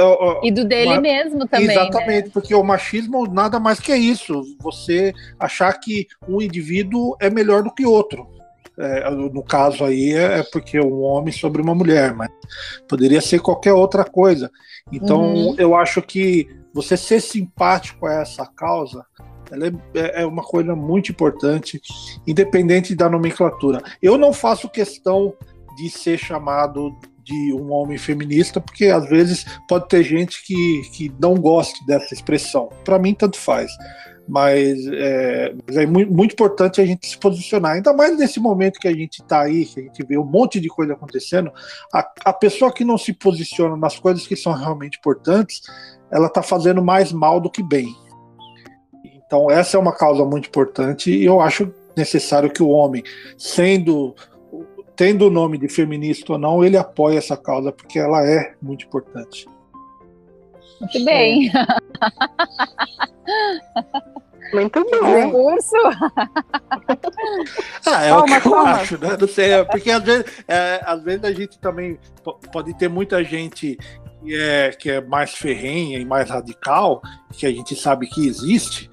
e do dele uma, mesmo também. Exatamente, né? porque o machismo nada mais que isso. Você achar que um indivíduo é melhor do que outro. É, no caso aí é, é porque um homem sobre uma mulher, mas poderia ser qualquer outra coisa. Então uhum. eu acho que você ser simpático a essa causa ela é, é, é uma coisa muito importante, independente da nomenclatura. Eu não faço questão de ser chamado de um homem feminista, porque às vezes pode ter gente que, que não goste dessa expressão. Para mim, tanto faz. Mas é, é muito, muito, importante a gente se posicionar, ainda mais nesse momento que a gente está aí, que a gente vê um monte de coisa acontecendo. A, a pessoa que não se posiciona nas coisas que são realmente importantes, ela está fazendo mais mal do que bem. Então, essa é uma causa muito importante e eu acho necessário que o homem, sendo tendo o nome de feminista ou não, ele apoie essa causa porque ela é muito importante. Muito bem. Muito bom. Curso. ah, é calma, o que eu acho, né? Não sei, é porque às vezes, é, às vezes a gente também pode ter muita gente que é, que é mais ferrenha e mais radical, que a gente sabe que existe,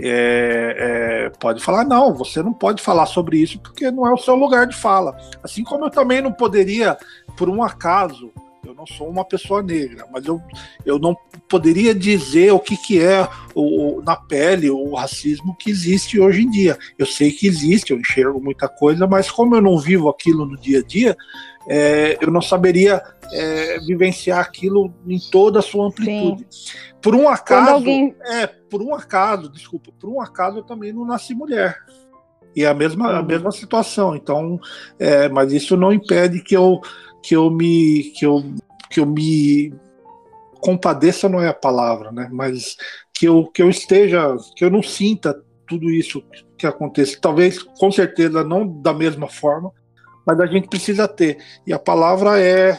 é, é, pode falar, não, você não pode falar sobre isso porque não é o seu lugar de fala. Assim como eu também não poderia, por um acaso, eu não sou uma pessoa negra, mas eu, eu não poderia dizer o que, que é o, na pele o racismo que existe hoje em dia. Eu sei que existe, eu enxergo muita coisa, mas como eu não vivo aquilo no dia a dia, é, eu não saberia é, vivenciar aquilo em toda a sua amplitude. Sim. Por um acaso, alguém... é, por um acaso, desculpa, por um acaso eu também não nasci mulher. E é a mesma, a uhum. mesma situação. Então, é, mas isso não impede que eu que eu me que eu que eu me compadeça não é a palavra, né? Mas que eu que eu esteja, que eu não sinta tudo isso que acontece. Talvez, com certeza, não da mesma forma, mas a gente precisa ter. E a palavra é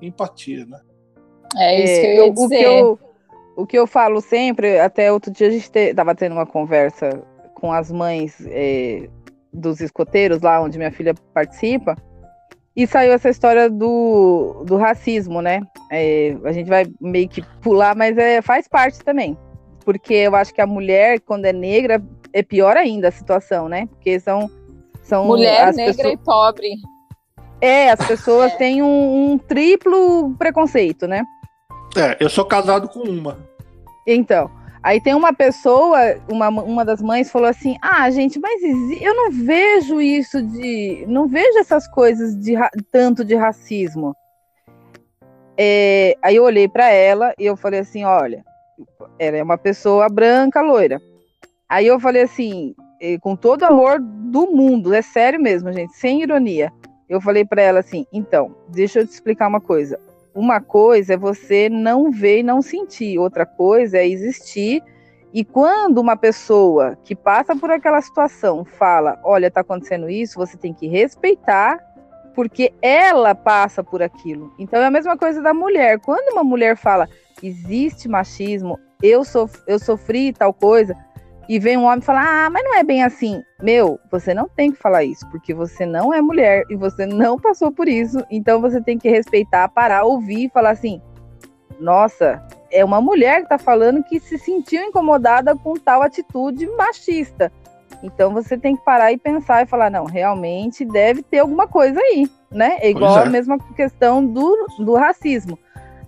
empatia, né? É isso que eu ia dizer. O que eu, o que eu falo sempre, até outro dia a gente estava te, tendo uma conversa com as mães é, dos escoteiros, lá onde minha filha participa, e saiu essa história do, do racismo, né? É, a gente vai meio que pular, mas é, faz parte também. Porque eu acho que a mulher, quando é negra, é pior ainda a situação, né? Porque são são Mulher, negra pessoas... e pobre. É, as pessoas é. têm um, um, triplo preconceito, né? É, eu sou casado com uma. Então, aí tem uma pessoa, uma, uma das mães falou assim: Ah, gente, mas eu não vejo isso de. Não vejo essas coisas de tanto de racismo. É, aí eu olhei para ela e eu falei assim: Olha, ela é uma pessoa branca, loira. Aí eu falei assim: com todo amor do mundo, é sério mesmo, gente, sem ironia. Eu falei para ela assim: então, deixa eu te explicar uma coisa. Uma coisa é você não ver e não sentir, outra coisa é existir. E quando uma pessoa que passa por aquela situação fala: olha, está acontecendo isso, você tem que respeitar, porque ela passa por aquilo. Então é a mesma coisa da mulher. Quando uma mulher fala: existe machismo, eu, sof eu sofri tal coisa, e vem um homem falar: Ah, mas não é bem assim. Meu, você não tem que falar isso, porque você não é mulher e você não passou por isso. Então você tem que respeitar, parar, ouvir e falar assim: Nossa, é uma mulher que tá falando que se sentiu incomodada com tal atitude machista. Então você tem que parar e pensar e falar: Não, realmente deve ter alguma coisa aí. né? É igual é. a mesma questão do, do racismo.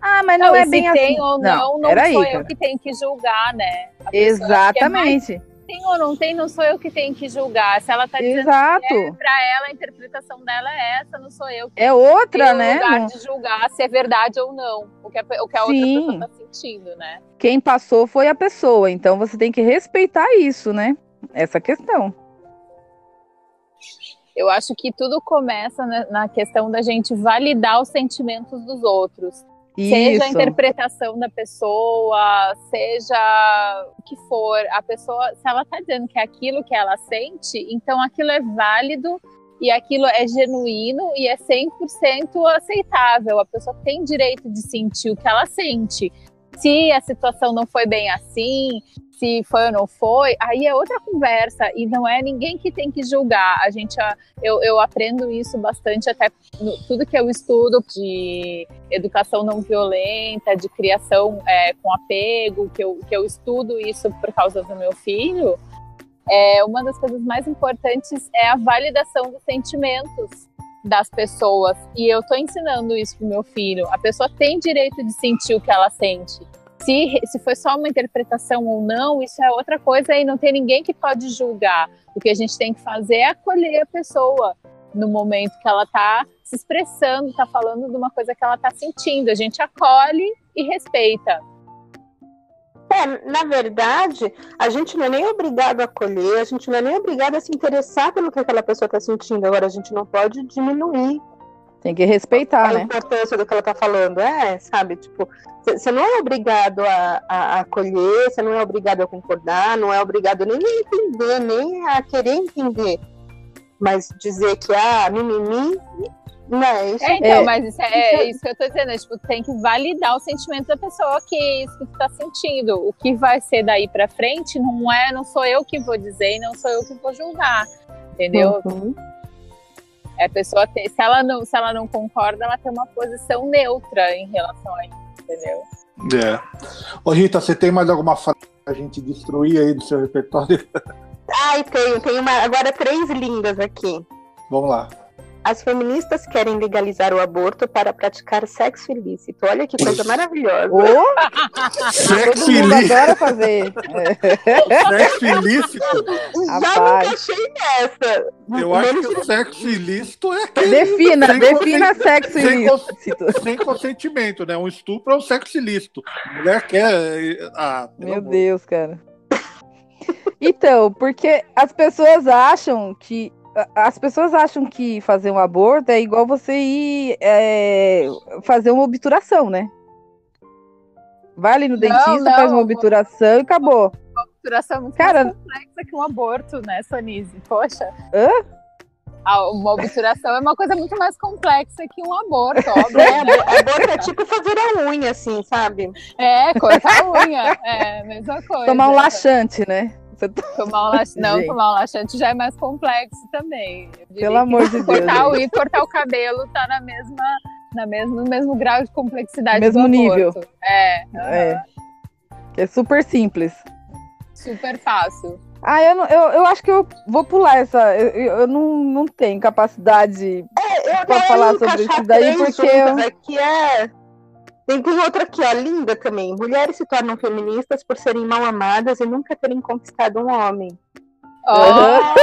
Ah, mas não, Não, é se bem tem assim. ou não, não, peraí, sou cara. eu que tenho que julgar, né? Que é Exatamente. tem ou não tem, não sou eu que tenho que julgar. Se ela tá dizendo Exato. pra ela, a interpretação dela é essa, não sou eu que É outra, tenho né? lugar Não- de julgar se é verdade ou não. O que a, o que a outra pessoa tá sentindo, né? Quem passou foi a pessoa, então você tem que respeitar isso, né? Essa questão. Eu acho que tudo começa na, na questão da gente validar os sentimentos dos outros. Seja a interpretação da pessoa, seja o que for, a pessoa, se ela tá dizendo que é aquilo que ela sente, então aquilo é válido e aquilo é genuíno e é 100% aceitável. A pessoa tem direito de sentir o que ela sente. Se a situação não foi bem assim, se foi ou não foi, aí é outra conversa e não é ninguém que tem que julgar. A gente, ah, eu, eu aprendo isso bastante até no, tudo que eu estudo de educação não violenta, de criação é, com apego, que eu, que eu estudo isso por causa do meu filho. É, uma das coisas mais importantes é a validação dos sentimentos das pessoas. E eu estou ensinando isso pro meu filho. A pessoa tem direito de sentir o que ela sente. Se, se foi só uma interpretação ou não, isso é outra coisa e não tem ninguém que pode julgar. O que a gente tem que fazer é acolher a pessoa no momento que ela está se expressando, está falando de uma coisa que ela está sentindo. A gente acolhe e respeita. É, na verdade, a gente não é nem obrigado a acolher, a gente não é nem obrigado a se interessar pelo que aquela pessoa está sentindo. Agora, a gente não pode diminuir Tem que respeitar, a né? importância do que ela está falando. É, sabe? Tipo, você não é obrigado a, a, a acolher, você não é obrigado a concordar, não é obrigado nem a entender, nem a querer entender. Mas dizer que, ah, mimimi, não é isso. É, então, É. mas isso é, é isso que eu tô dizendo. É, tipo, tem que validar o sentimento da pessoa que é isso que tu tá sentindo. O que vai ser daí pra frente não é, não sou eu que vou dizer e não sou eu que vou julgar. Entendeu? Uhum. É a pessoa ter, se ela não, se ela não concorda, ela tem uma posição neutra em relação a isso, entendeu? É. Ô Rita, você tem mais alguma frase pra gente destruir aí do seu repertório? Ai, tenho, tenho uma, agora três lindas aqui. Vamos lá. As feministas querem legalizar o aborto para praticar sexo ilícito. Olha que coisa maravilhosa. Ô, Sexo todo mundo ilícito. adora fazer. Sexo ilícito. Já Rapaz. me encaixei nessa. Eu acho que o sexo ilícito é aquele defina, sem defina consen- sexo sem ilícito. sem consentimento, né? Um estupro é um sexo ilícito. Mulher quer. Ah, Meu amor. Deus, cara. Então, porque as pessoas acham que a- as pessoas acham que fazer um aborto é igual você ir é, fazer uma obturação, né? Vai ali no Não, dentista, não. faz uma obturação e acabou. A obturação é muito Cara- mais complexa que um aborto, né, Sonise? Poxa. Hã? A- Uma obturação é uma coisa muito mais complexa que um aborto, óbvio. É, né? abo- aborto é tipo fazer a unha, assim, sabe? É, cortar a unha. É, mesma coisa. Tomar um laxante, né? Tomar um laxante. Não, Gente. tomar um laxante já é mais complexo também. Eu Pelo que amor de Deus. Cortar unha e cortar o cabelo tá na mesma, na mesmo, no mesmo grau de complexidade Mesmo do nível. É, É. É super simples. super fácil. Ah, eu, não- eu, eu acho que eu vou pular essa. Eu, eu eu não, não tenho capacidade. É, eu ia falar sobre isso daí, porque juntas Aqui é... Tem, tem outra aqui, ó, linda também. Mulheres se tornam feministas por serem mal amadas e nunca terem conquistado um homem. Ó,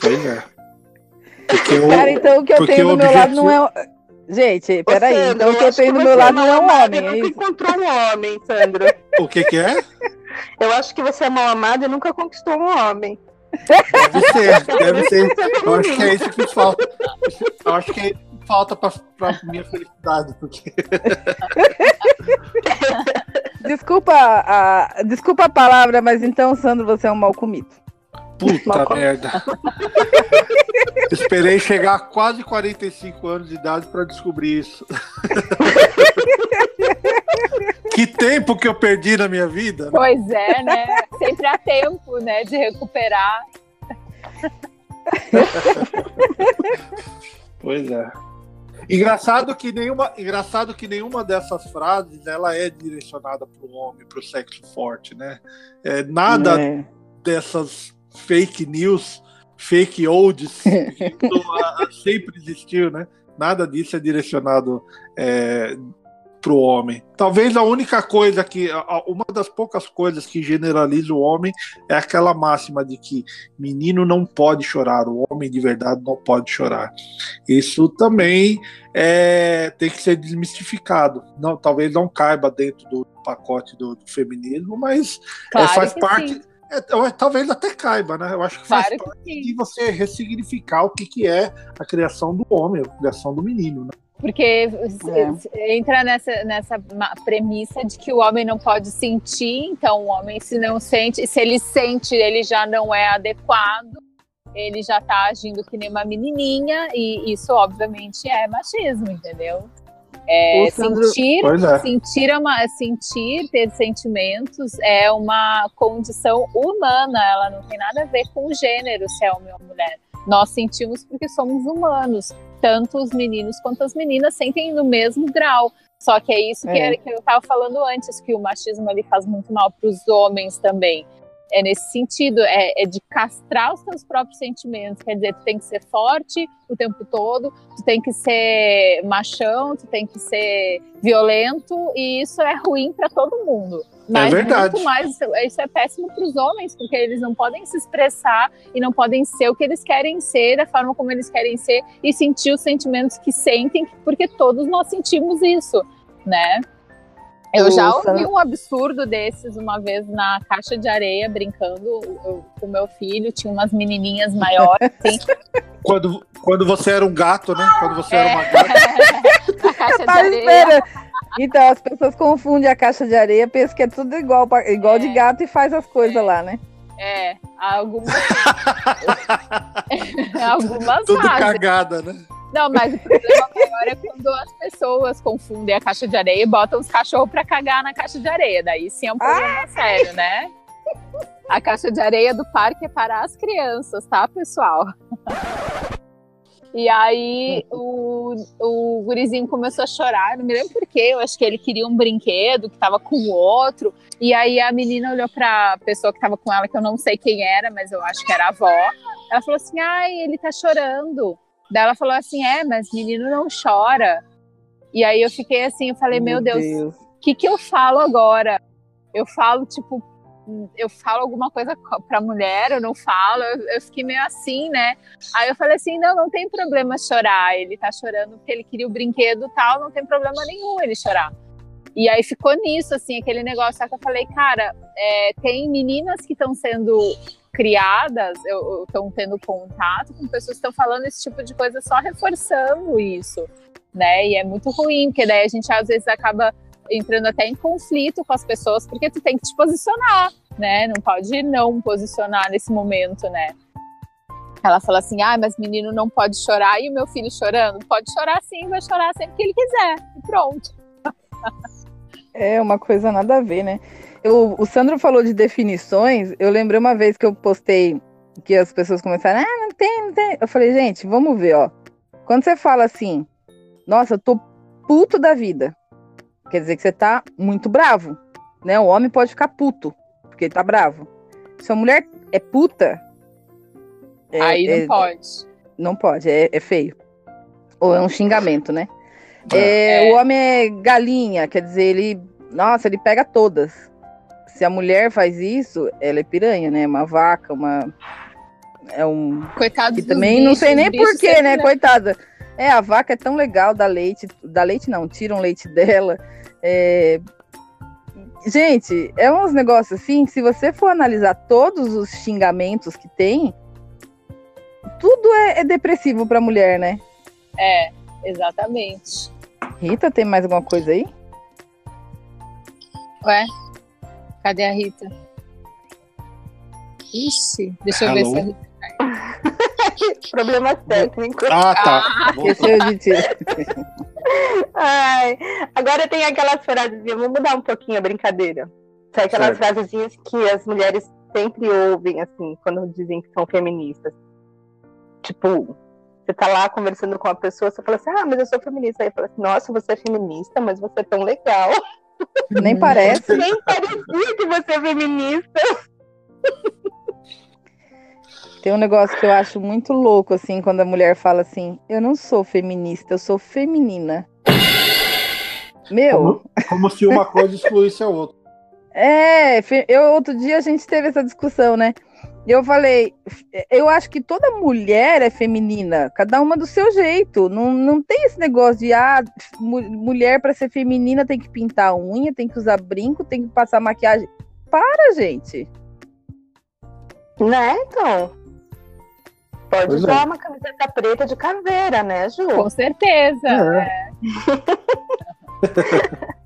Pois é. Porque o, Cara, então o que eu tenho do meu lado não é. um- Gente, peraí. Ô, Sandra, Então o que eu tenho do meu lado mal não é um amada homem, e é nunca encontrou um homem, Sandra. o que, que é? Eu acho que você é mal amada e nunca conquistou um homem. Deve ser, deve ser. Eu acho que é isso que falta. Eu acho que falta pra, pra minha felicidade, porque Desculpa a, desculpa a palavra, mas então, Sandro, você é um mal comido. puta Mal- merda. Esperei chegar a quase 45 anos de idade pra descobrir isso. que tempo que eu perdi na minha vida. né? pois é, né? Sempre há tempo, né, de recuperar. Pois é. Engraçado que nenhuma, engraçado que nenhuma dessas frases ela é direcionada para o homem, para o sexo forte, né? É, nada É. dessas fake news fake olds sempre existiu, né? Nada disso é direcionado é, para o homem. Talvez a única coisa que, uma das poucas coisas que generaliza o homem é aquela máxima de que menino não pode chorar, o homem de verdade não pode chorar. Isso também é, tem que ser desmistificado. Não, talvez não caiba dentro do pacote do, do feminismo, mas é, claro é, faz parte. É, talvez até caiba, né? Eu acho que faz claro parte que de você ressignificar o que, que é a criação do homem, a criação do menino, né? Porque é. entra nessa, nessa premissa de que o homem não pode sentir, então o homem se não sente, se ele sente, ele já não é adequado, ele já tá agindo que nem uma menininha, e isso obviamente é machismo, entendeu? É, sentir, é. sentir, é uma, sentir, ter sentimentos é uma condição humana, ela não tem nada a ver com gênero, se é homem ou mulher. Nós sentimos porque somos humanos tanto os meninos quanto as meninas sentem no mesmo grau. Só que é isso que, é. que eu estava falando antes, que o machismo ali faz muito mal para os homens também. É nesse sentido, é, é, de castrar os seus próprios sentimentos. Quer dizer, tu tem que ser forte o tempo todo, tu tem que ser machão, tu tem que ser violento, e isso é ruim para todo mundo. É Mas é verdade. muito mais, isso é péssimo para os homens, porque eles não podem se expressar e não podem ser o que eles querem ser, da forma como eles querem ser e sentir os sentimentos que sentem, porque todos nós sentimos isso, né? Eu já ouvi um absurdo desses uma vez na caixa de areia, brincando com meu filho. Tinha umas menininhas maiores. Assim. quando, quando você era um gato, né? Quando você é. era uma gata. a caixa de areia. Então, as pessoas confundem a caixa de areia, pensam que é tudo igual, igual é. de gato e faz as coisas é. lá, né? É, algumas. algumas Tudo fazem. cagada, né? Não, mas o problema maior é quando as pessoas confundem a caixa de areia e botam os cachorros pra cagar na caixa de areia. Daí sim é um problema ah! sério, né? A caixa de areia do parque é para as crianças, tá, pessoal? E aí o, o gurizinho começou a chorar, não me lembro porquê, eu acho que ele queria um brinquedo que tava com o outro. E aí a menina olhou pra pessoa que tava com ela, que eu não sei quem era, mas eu acho que era a avó. Ela falou assim: ai, ele tá chorando. Daí ela falou assim: é, mas menino não chora. E aí eu fiquei assim, eu falei: meu, meu Deus, o que, que eu falo agora? Eu falo, tipo, eu falo alguma coisa pra mulher, eu não falo, eu, eu, fiquei meio assim, né? Aí eu falei assim, não, não tem problema chorar, ele tá chorando porque ele queria o brinquedo tal, não tem problema nenhum ele chorar. E aí ficou nisso, assim, aquele negócio, só que eu falei, cara, é, tem meninas que estão sendo criadas, estão tendo contato com pessoas que estão falando esse tipo de coisa só reforçando isso, né? E é muito ruim, porque daí a gente às vezes acaba entrando até em conflito com as pessoas, porque tu tem que te posicionar, né? Não pode não posicionar nesse momento, né? Ela fala assim: ah, mas menino não pode chorar. E o meu filho chorando? Pode chorar sim, vai chorar sempre que ele quiser. E pronto. É uma coisa nada a ver, né? Eu, o Sandro falou de definições. Eu lembrei uma vez que eu postei que as pessoas começaram, ah, não tem, não tem. Eu falei, gente, vamos ver, ó. Quando você fala assim, nossa, eu tô puto da vida, quer dizer que você tá muito bravo, né? O homem pode ficar puto, porque ele tá bravo. Se a mulher é puta. É, Aí não é, pode. Não pode, é, é, feio. Ou é um xingamento, né? É. É, o homem é galinha, quer dizer, ele. Nossa, ele pega todas se a mulher faz isso, ela é piranha, né? Uma vaca, uma. É um. Coitado que também bichos, não sei nem porquê, né? Coitada. É, a vaca é tão legal, dá leite. Dá leite não, tiram leite dela. É... Gente, é uns negócios assim, se você for analisar todos os xingamentos que tem, tudo é, é depressivo pra mulher, né? É, exatamente. Rita, tem mais alguma coisa aí? Ué, Cadê a Rita? Ixi, deixa eu ver se a Rita Problemas técnicos. Ah, tá. Ah, Ai, agora tem aquelas frasezinhas, vamos mudar um pouquinho a brincadeira. São aquelas certo. frasezinhas que as mulheres sempre ouvem, assim, quando dizem que são feministas. Tipo, você tá lá conversando com uma pessoa, você fala assim, ah, mas eu sou feminista. Aí fala assim, nossa, você é feminista, mas você é tão legal. Nem parece. Nem parecia que você é feminista. Tem um negócio que eu acho muito louco, assim, quando a mulher fala assim: eu não sou feminista, eu sou feminina. Meu. Como, como se uma coisa excluísse a outra. É, eu, outro dia a gente teve essa discussão, né? Eu falei, eu acho que toda mulher é feminina, cada uma do seu jeito. Não, não tem esse negócio de ah, mulher para ser feminina tem que pintar unha, tem que usar brinco, tem que passar maquiagem. Para, gente. Né, então? Pode pois usar é. uma camiseta preta de caveira, né, Ju? Com certeza. É.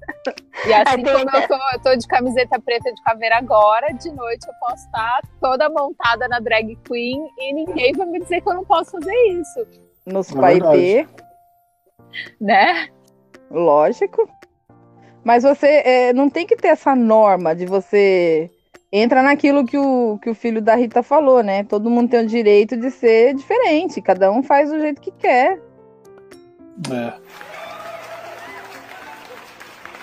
E assim como eu tô, eu tô, de camiseta preta de caveira agora, de noite eu posso estar toda montada na drag queen e ninguém vai me dizer que eu não posso fazer isso. Nos é paipê. Né? Lógico. Mas você é, não tem que ter essa norma de você. Entra naquilo que o, que o filho da Rita falou, né? Todo mundo tem o direito de ser diferente. Cada um faz do jeito que quer. É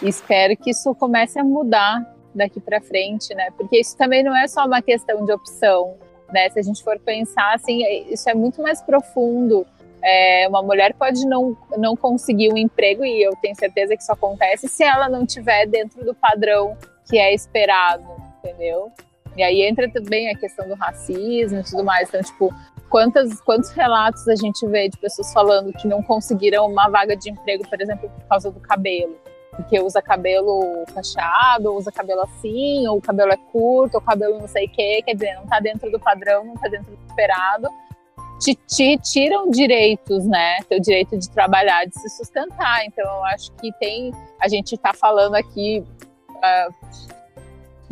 espero que isso comece a mudar daqui para frente, né? Porque isso também não é só uma questão de opção, né? Se a gente for pensar assim, isso é muito mais profundo. É, uma mulher pode não, não conseguir um emprego, e eu tenho certeza que isso acontece, se ela não tiver dentro do padrão que é esperado, entendeu? E aí entra também a questão do racismo e tudo mais. Então, tipo, quantos, quantos relatos a gente vê de pessoas falando que não conseguiram uma vaga de emprego, por exemplo, por causa do cabelo? porque usa cabelo cacheado, usa cabelo assim, ou o cabelo é curto, ou o cabelo não sei o quê, quer dizer, não tá dentro do padrão, não tá dentro do esperado. Te, te tiram direitos, né? Teu direito de trabalhar, de se sustentar. Então, eu acho que tem. A gente tá falando aqui uh,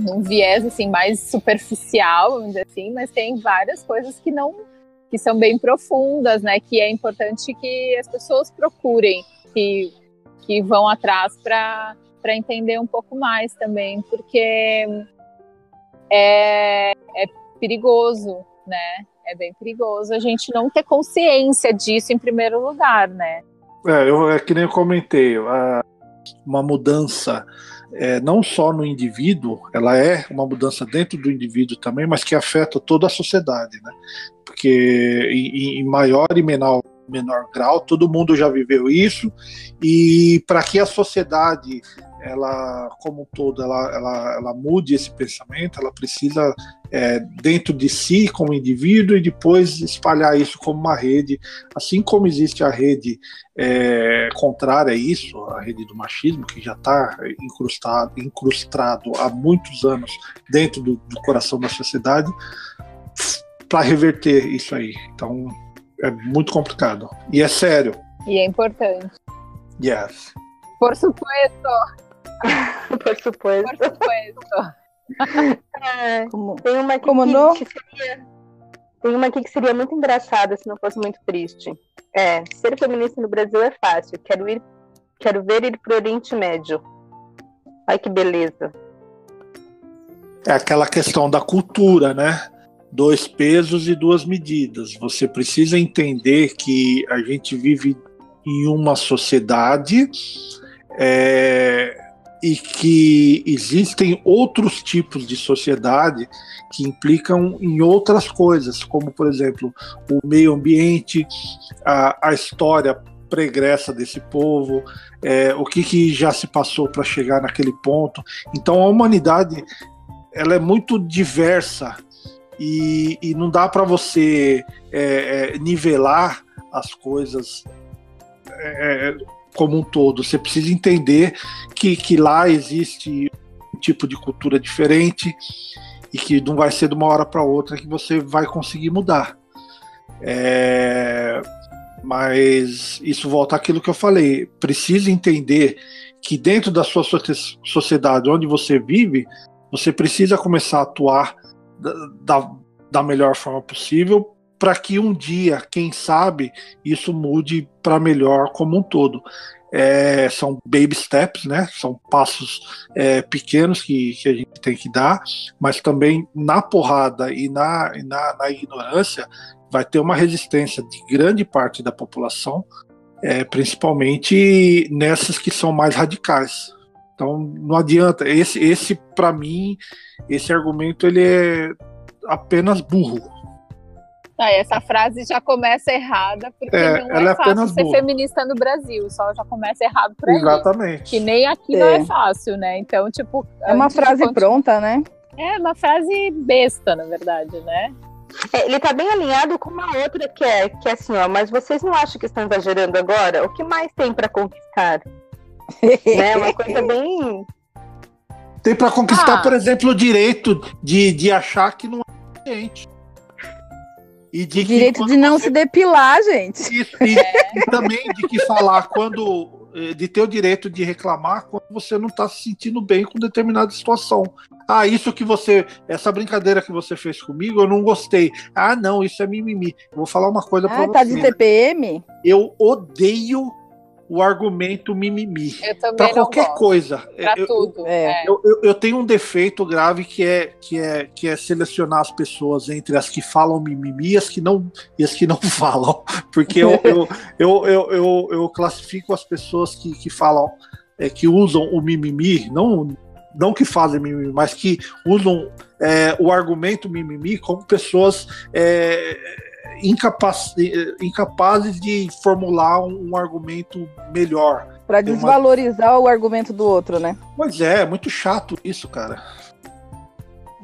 num viés assim, mais superficial, vamos dizer assim, mas tem várias coisas que não. que são bem profundas, né? Que é importante que as pessoas procurem. Que que vão atrás para entender um pouco mais também, porque é, é perigoso, né? É bem perigoso a gente não ter consciência disso em primeiro lugar, né? É, eu, é que nem eu comentei, uma mudança é, não só no indivíduo, ela é uma mudança dentro do indivíduo também, mas que afeta toda a sociedade, né? Porque em, em maior e menor menor grau, todo mundo já viveu isso, e para que a sociedade, ela como um todo, ela, ela, ela mude esse pensamento, ela precisa é, dentro de si como indivíduo e depois espalhar isso como uma rede, assim como existe a rede é, contrária a isso, a rede do machismo, que já está incrustado, incrustado há muitos anos dentro do, do coração da sociedade, para reverter isso aí. Então, é muito complicado. E é sério. E é importante. Yes. Por supuesto. Por supuesto. Por supuesto. É, como, tem uma aqui como que, que seria. Tem uma aqui que seria muito engraçada se não fosse muito triste. É, ser feminista no Brasil é fácil. Quero ir, quero ver ir pro Oriente Médio. Ai que beleza. É aquela questão da cultura, né? dois pesos e duas medidas. Você precisa entender que a gente vive em uma sociedade é, e que existem outros tipos de sociedade que implicam em outras coisas, como por exemplo o meio ambiente, a, a história pregressa desse povo, é, o que, que já se passou para chegar naquele ponto. Então a humanidade ela é muito diversa e, e não dá para você é, é, nivelar as coisas é, como um todo. Você precisa entender que, que lá existe um tipo de cultura diferente e que não vai ser de uma hora para outra que você vai conseguir mudar. É, mas isso volta àquilo que eu falei. Precisa entender que dentro da sua sociedade onde você vive, você precisa começar a atuar da, da melhor forma possível para que um dia, quem sabe, isso mude para melhor como um todo. É, são baby steps, né? São passos é, pequenos que, que, a gente tem que dar, mas também na porrada e na, na, na ignorância vai ter uma resistência de grande parte da população, é, principalmente nessas que são mais radicais. Então não adianta. Esse, esse para mim, esse argumento ele é apenas burro. Tá, essa frase já começa errada, porque É, não ela é é fácil apenas ser boa. feminista no Brasil, só já começa errado por aí. Exatamente. Que nem aqui não É. é fácil, né? Então, tipo. É uma frase pronta, né? É uma frase besta, na verdade, né? É, ele tá bem alinhado com uma outra que é, que é assim, ó, mas vocês não acham que estão exagerando agora? O que mais tem pra conquistar? né? Uma coisa bem. Tem para conquistar, Ah. por exemplo, o direito de, de achar que não é suficiente. E de Direito de não você- se depilar, gente. Isso, e, e também de que falar quando. eh, De ter o direito de reclamar quando você não está se sentindo bem com determinada situação. Ah, isso que você. Essa brincadeira que você fez comigo, eu não gostei. Ah, não, isso é mimimi. Eu vou falar uma coisa pra Ah, tá de você. TPM? Eu odeio o argumento mimimi. Não qualquer gosto. coisa. Pra Eu- eu- tudo. É. é. eu, eu- eu tenho um defeito grave que é, que, é, que é selecionar as pessoas entre as que falam mimimi e as que não, e as que não falam. Porque eu, eu, eu, eu, eu, eu classifico as pessoas que, que falam, é, que usam o mimimi, não, não que fazem mimimi, mas que usam é, o argumento mimimi como pessoas é, incapaz, é, incapazes de formular um, um argumento melhor. Pra Tem uma- desvalorizar o argumento do outro, né? Pois é, é muito chato isso, cara.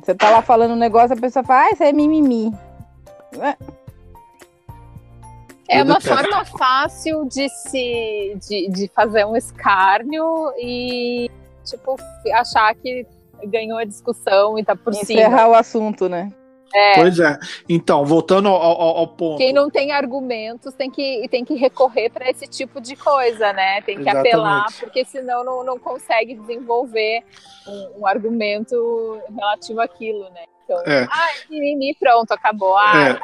Você tá lá falando um negócio, a pessoa fala, ah, isso é mimimi. É uma forma fácil de se de, de fazer um escárnio e tipo achar que ganhou a discussão e tá por cima. Encerrar o assunto, né? É, Pois é. Então, voltando ao, ao- ao ponto. quem não tem argumentos tem que tem que recorrer para esse tipo de coisa, né? Tem que Exatamente. apelar porque senão não, não consegue desenvolver um, um argumento relativo àquilo, né? Então, É. ah, mimimi, pronto, acabou. Ah, É,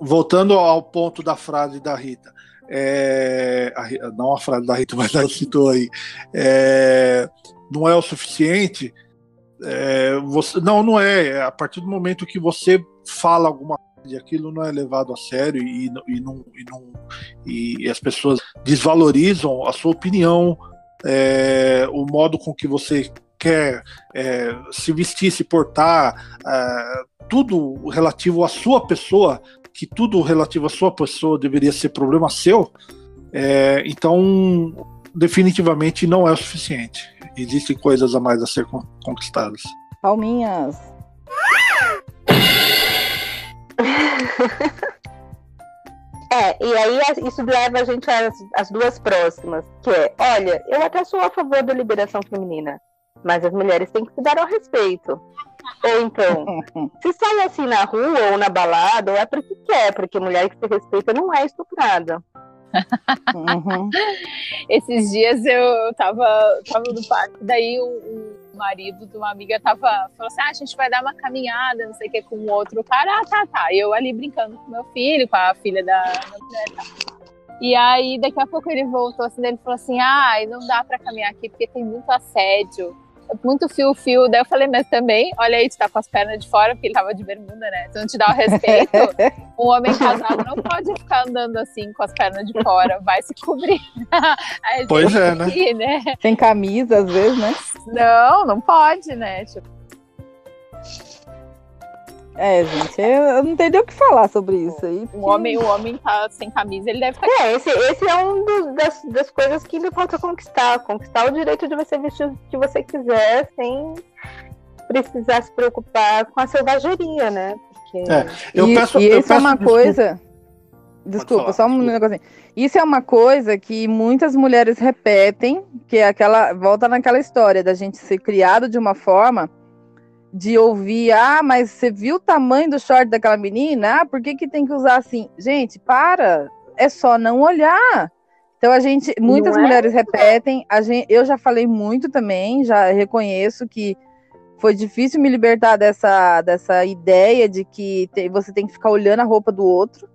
voltando ao ponto da frase da Rita. é, a não a frase da Rita, mas ela citou aí. é, não é o suficiente. É, você, não, não é. É A partir do momento que você fala alguma coisa e aquilo não é levado a sério e, e, não, e, não, e as pessoas desvalorizam a sua opinião, é, o modo com que você quer é, se vestir, se portar, é, tudo relativo à sua pessoa, que tudo relativo à sua pessoa deveria ser problema seu, é, então definitivamente não é o suficiente. Existem coisas a mais a ser con- conquistadas. Palminhas. É, e aí isso leva a gente às, às duas próximas, que é, olha, eu até sou a favor da liberação feminina, mas as mulheres têm que se dar ao respeito. Ou então, se sai assim na rua ou na balada, ou é porque quer, porque mulher que se respeita não é estuprada. Uhum. Esses dias eu tava, tava no parque, daí o, o marido de uma amiga tava, falou assim: ah, a gente vai dar uma caminhada, não sei o que, com outro cara. Ah, tá, tá. E eu ali brincando com meu filho, com a filha da, mulher e aí, daqui a pouco ele voltou assim, ele falou assim: ah, não dá pra caminhar aqui porque tem muito assédio. Muito fio-fio. Daí eu falei, mas também, olha aí, tu tá com as pernas de fora, porque ele tava de bermuda, né? Se não te dá o respeito, um homem casado não pode ficar andando assim com as pernas de fora, vai se cobrir. Aí, Pois é, né? aqui, né? Sem camisa, às vezes, né? Não, não pode, né? Tipo, É, gente, eu eu não tenho nem o que falar sobre isso aí. um porque- homem, o homem tá sem camisa, ele deve estar. É, esse, esse é um dos- das, das coisas que ainda falta conquistar. Conquistar o direito de você vestir o que você quiser sem precisar se preocupar com a selvageria, né? Porque É. Eu e, peço, e eu isso é peço uma desculpa. coisa. Desculpa, só um negocinho. Isso é uma coisa que muitas mulheres repetem, que é aquela. Volta naquela história da gente ser criado de uma forma de ouvir, ah, mas você viu o tamanho do short daquela menina? Ah, por que, que tem que usar assim? Gente, para! É só não olhar. Então a gente, muitas é? mulheres repetem, a gente, eu já falei muito também, já reconheço que foi difícil me libertar dessa, dessa ideia de que te- você tem que ficar olhando a roupa do outro.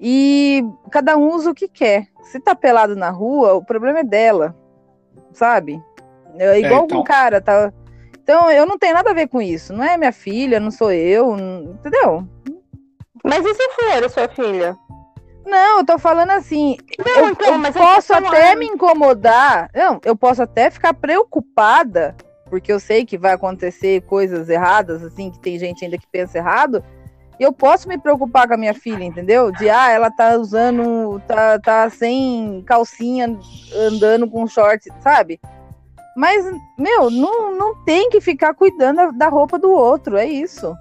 E cada um usa o que quer. Se tá pelado na rua, o problema é dela, sabe? É igual então. um cara, tá? Então eu não tenho nada a ver com isso. Não é minha filha, não sou eu, não- entendeu? Mas e se for a sua filha? Não, eu tô falando assim, Não, eu, então, eu posso eu até me incomodar. Não, eu posso até ficar preocupada, porque eu sei que vai acontecer coisas erradas, assim, que tem gente ainda que pensa errado. eu posso me preocupar com a minha filha, entendeu? De ah, ela tá usando, tá, tá sem calcinha, andando com short, sabe? Mas, meu, não, não tem que ficar cuidando da roupa do outro, é isso.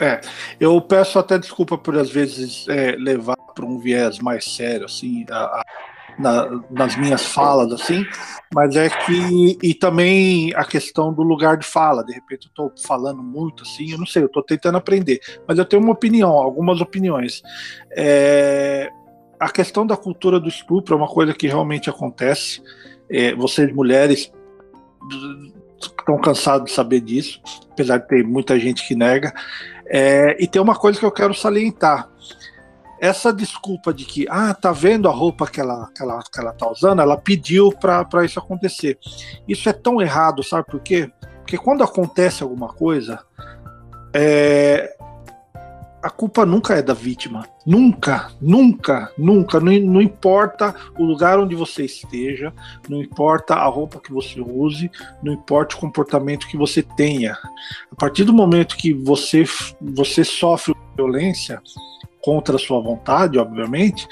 É, eu peço até desculpa por às vezes é, levar para um viés mais sério, assim, a, a, na, nas minhas falas, assim, mas é que. E também a questão do lugar de fala. De repente eu estou falando muito, assim, eu não sei, eu estou tentando aprender, mas eu tenho uma opinião, algumas opiniões. É, a questão da cultura do estupro é uma coisa que realmente acontece. É, vocês mulheres estão cansados de saber disso, apesar de ter muita gente que nega. É, e tem uma coisa que eu quero salientar. Essa desculpa de que, ah, tá vendo a roupa que ela, que ela, que ela tá usando, ela pediu para isso acontecer. Isso é tão errado, sabe por quê? Porque quando acontece alguma coisa, é, a culpa nunca é da vítima. Nunca, nunca, nunca. Não, não, importa o lugar onde você esteja, não importa a roupa que você use, não importa o comportamento que você tenha. A partir do momento que você, você sofre violência contra a sua vontade, obviamente,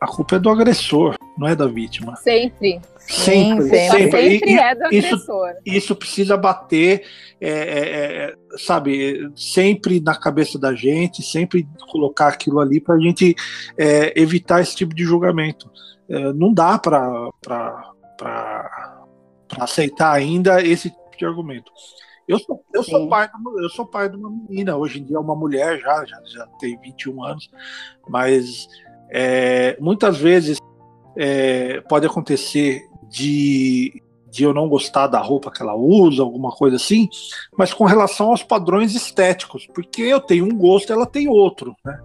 a culpa é do agressor, não é da vítima. Sempre. Sempre, sempre. sempre. sempre é do agressor. Isso, isso precisa bater, é, é, é, sabe, sempre na cabeça da gente, sempre colocar aquilo ali para a gente é, evitar esse tipo de julgamento. É, não dá para aceitar ainda esse tipo de argumento. Eu sou, eu sou pai, eu sou pai de uma menina, hoje em dia é uma mulher já, já, já tem 21 anos, mas é, muitas vezes é, pode acontecer de, de eu não gostar da roupa que ela usa, alguma coisa assim, mas com relação aos padrões estéticos, porque eu tenho um gosto, ela tem outro, né?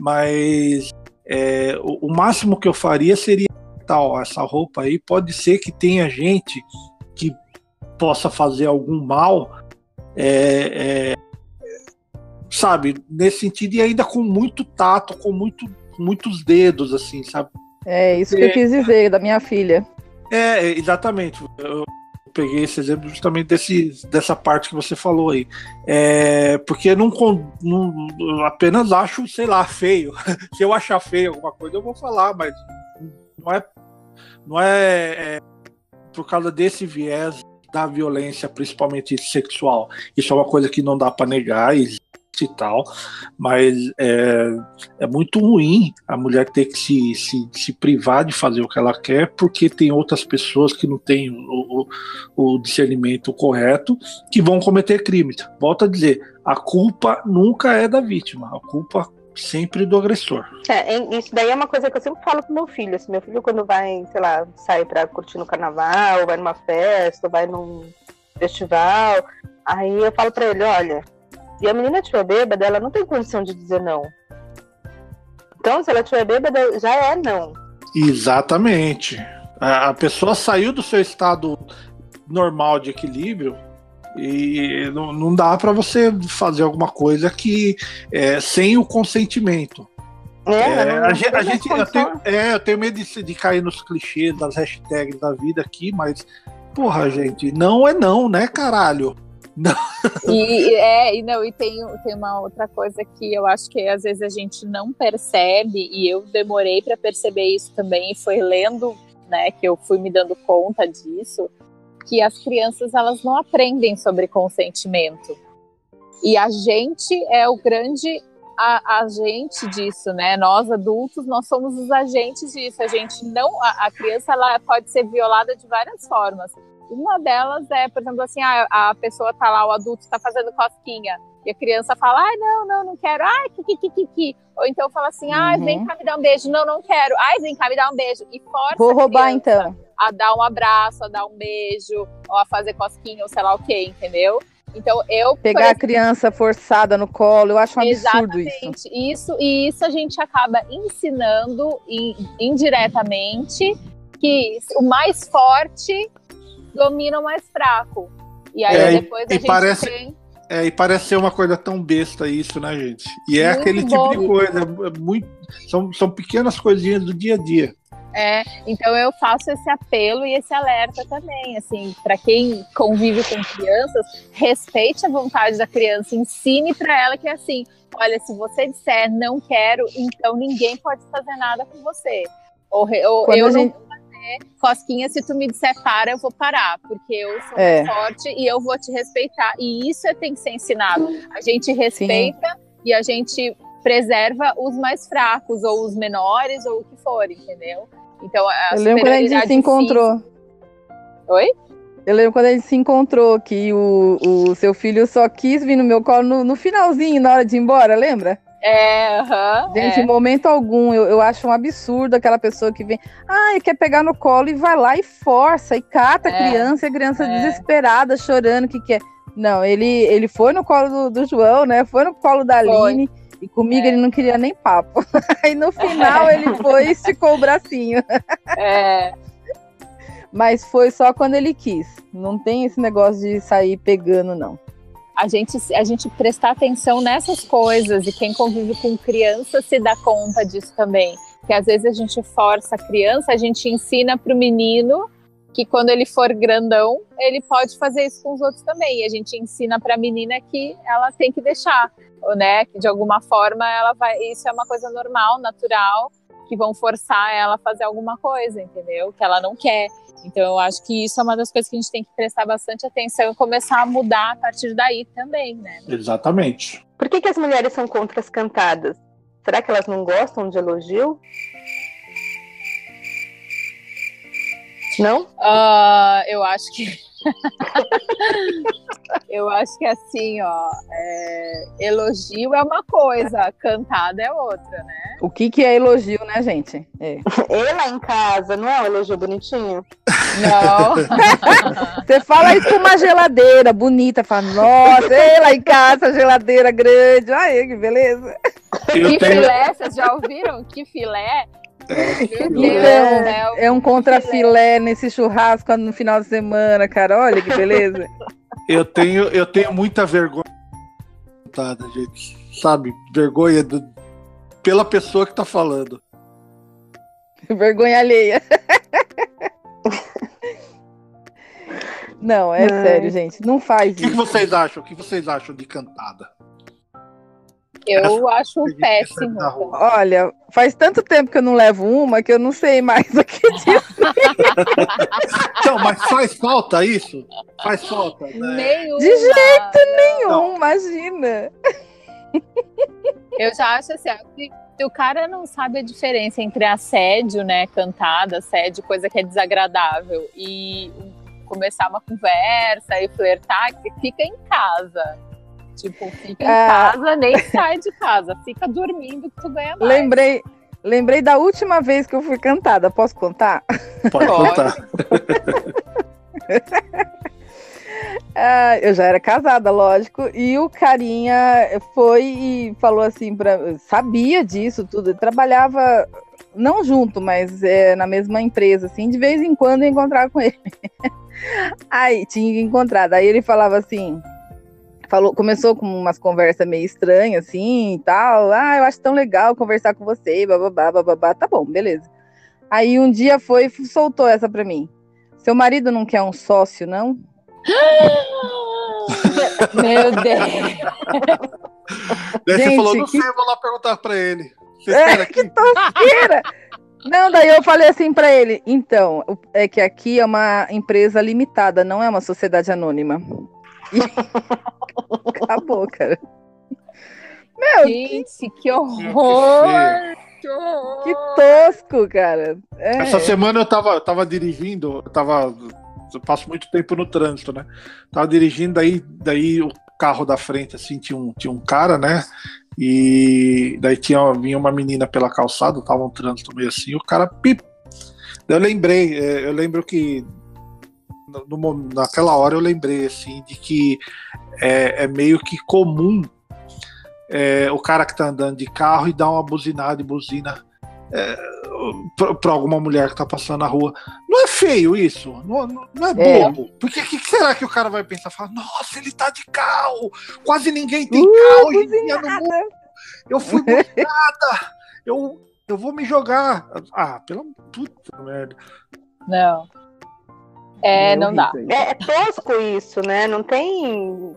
Mas é, o, o, máximo que eu faria seria tal, essa roupa aí pode ser que tenha gente que possa fazer algum mal, é, é, sabe, nesse sentido, e ainda com muito tato, com muito muitos dedos, assim, sabe? É isso que eu quis dizer da minha filha. É, exatamente. Eu peguei esse exemplo justamente desse, dessa parte que você falou aí. É, porque não, não apenas acho, sei lá, feio. Se eu achar feio alguma coisa, eu vou falar, mas não é, não é, é por causa desse viés da violência, principalmente sexual. Isso é uma coisa que não dá para negar, e tal, mas é, é muito ruim a mulher ter que se, se, se, privar de fazer o que ela quer porque tem outras pessoas que não têm o, o, o discernimento correto que vão cometer crimes. Volto a dizer, a culpa nunca é da vítima, a culpa sempre do agressor. É, isso daí é uma coisa que eu sempre falo pro meu filho. Assim, meu filho, quando vai, sei lá, sai pra curtir no carnaval, vai numa festa, vai num festival, aí eu falo pra ele: olha, se a menina estiver bêbada, ela não tem condição de dizer não. Então, se ela estiver bêbada, já é não. Exatamente. A, pessoa saiu do seu estado normal de equilíbrio e não, não dá para você fazer alguma coisa que é, sem o consentimento. É, é não, a, gente, a gente eu, tenho, é, eu tenho medo de, de cair nos clichês das hashtags da vida aqui, mas porra, gente, não é não, né, caralho? E, é, e, não, e tem, tem uma outra coisa que eu acho que às vezes a gente não percebe, e eu demorei para perceber isso também, e foi lendo, né, que eu fui me dando conta disso, que as crianças elas não aprendem sobre consentimento. E a gente é o grande a, agente disso, né? Nós adultos, nós somos os agentes disso. A gente não, a, a criança ela pode ser violada de várias formas. Uma delas é, por exemplo, assim, a, a pessoa tá lá, o adulto está fazendo cosquinha, e a criança fala, ai, não, não, não quero, ai, que, que, que, que, Ou então fala assim, ai, vem uhum. cá me dar um beijo, não, não quero, ai, vem cá me dar um beijo. E força Vou roubar então. A dar um abraço, a dar um beijo, ou a fazer cosquinha, ou sei lá o que, entendeu? Então eu pegar a criança forçada no colo, eu acho um absurdo isso. Isso e isso a gente acaba ensinando indiretamente que o mais forte domina o mais fraco. E aí é, depois a gente parece, tem... É, e parece ser uma coisa tão besta isso, né, gente? E é muito aquele tipo de coisa, é muito, são, são pequenas coisinhas do dia a dia. É, então eu faço esse apelo e esse alerta também, assim, para quem convive com crianças, respeite a vontade da criança, ensine para ela que é assim, olha, se você disser não quero, então ninguém pode fazer nada com você. Ou, ou eu gente... não cosquinha, se tu me disser para, eu vou parar, porque eu sou é. forte e eu vou te respeitar. E isso tem que ser ensinado. A gente respeita Sim. e a gente preserva os mais fracos, ou os menores, ou o que for, entendeu? Então, a Eu lembro quando a gente se encontrou. Oi? Eu lembro quando a gente se encontrou, que o, o seu filho só quis vir no meu colo no, no finalzinho, na hora de ir embora, lembra? É, uhum, Gente, é. em momento algum, eu, eu acho um absurdo aquela pessoa que vem, ah, quer pegar no colo e vai lá e força, e cata é, a criança, e a criança é. desesperada, chorando, que quer. Não, ele, ele foi no colo do, do João, né? Foi no colo da Aline. E comigo é. ele não queria nem papo. Aí no final ele foi e esticou o bracinho. É. Mas foi só quando ele quis. Não tem esse negócio de sair pegando, não. A gente, a gente prestar atenção nessas coisas e quem convive com criança se dá conta disso também. Que às vezes a gente força a criança, a gente ensina para o menino que quando ele for grandão, ele pode fazer isso com os outros também. E a gente ensina para a menina que ela tem que deixar né? Que de alguma forma ela vai. Isso é uma coisa normal, natural, que vão forçar ela a fazer alguma coisa, entendeu? Que ela não quer. Então eu acho que isso é uma das coisas que a gente tem que prestar bastante atenção e começar a mudar a partir daí também, né? Exatamente. Por que, que as mulheres são contra as cantadas? Será que elas não gostam de elogio? Não? Uh, eu acho que eu acho que assim, ó, é, elogio é uma coisa, cantada é outra, né? O que, que é elogio, né, gente? É. Ela em casa, não é um elogio bonitinho? Não. Você fala isso com uma geladeira bonita, fala, nossa, ela em casa, geladeira grande, aí que beleza. Eu que tenho... filé, vocês já ouviram? Que filé? É, é um contrafilé nesse churrasco no final de semana, cara. Olha que beleza. Eu tenho, eu tenho muita vergonha, gente. Sabe? Vergonha do, pela pessoa que tá falando. Vergonha alheia. Não, é sério, gente. Não faz isso. O que vocês acham? O que vocês acham de cantada? Eu acho péssimo. Olha, faz tanto tempo que eu não levo uma que eu não sei mais o que dizer. então, mas faz falta isso? Faz falta. Né? Nenhuma, De jeito nenhum, não. imagina. Eu já acho assim, se o cara não sabe a diferença entre assédio, né, cantada, assédio, coisa que é desagradável, e começar uma conversa e flertar, fica em casa. Tipo, fica em é... casa, nem sai de casa, fica dormindo que tu ganha mais. Lembrei, lembrei da última vez que eu fui cantada. Posso contar? Pode contar. Ah, eu já era casada, lógico, e o carinha foi e falou assim para, sabia disso tudo, trabalhava não junto, mas é, na mesma empresa, assim, de vez em quando eu encontrava com ele. aí tinha encontrado, aí ele falava assim, falou, começou com umas conversas meio estranhas, assim, e tal. Ah, eu acho tão legal conversar com você, bababá, bababá. Tá bom, beleza. Aí um dia foi e soltou essa pra mim. Seu marido não quer um sócio, não? Meu Deus. Daí Gente, você falou, não que... sei, eu vou lá perguntar pra ele. Você é, que tosqueira! Não, daí eu falei assim para ele, então, é que aqui é uma empresa limitada, não é uma sociedade anônima. Acabou, cara. Meu, Gente, que, que horror! Que, horror. que tosco, cara. É. Essa semana eu tava, tava dirigindo, eu tava. Eu passo muito tempo no trânsito, né? Tava dirigindo, daí, daí o carro da frente, assim, tinha um, tinha um cara, né? E daí tinha, vinha uma menina pela calçada, tava um trânsito meio assim, o cara pip. Eu lembrei, é, eu lembro que no, naquela hora eu lembrei assim de que é, é meio que comum é, o cara que tá andando de carro e dar uma buzinada e buzina é, para alguma mulher que tá passando na rua. Não é feio isso? Não, não é, é. bobo? Porque o que, que, será que o cara vai pensar? Fala, nossa, ele tá de carro! Quase ninguém tem uh, carro hoje em dia no mundo. Eu fui buzinada! Eu eu vou me jogar. Ah, pela puta merda. Não. É, Meu não dá. É, é tosco isso, né? Não tem.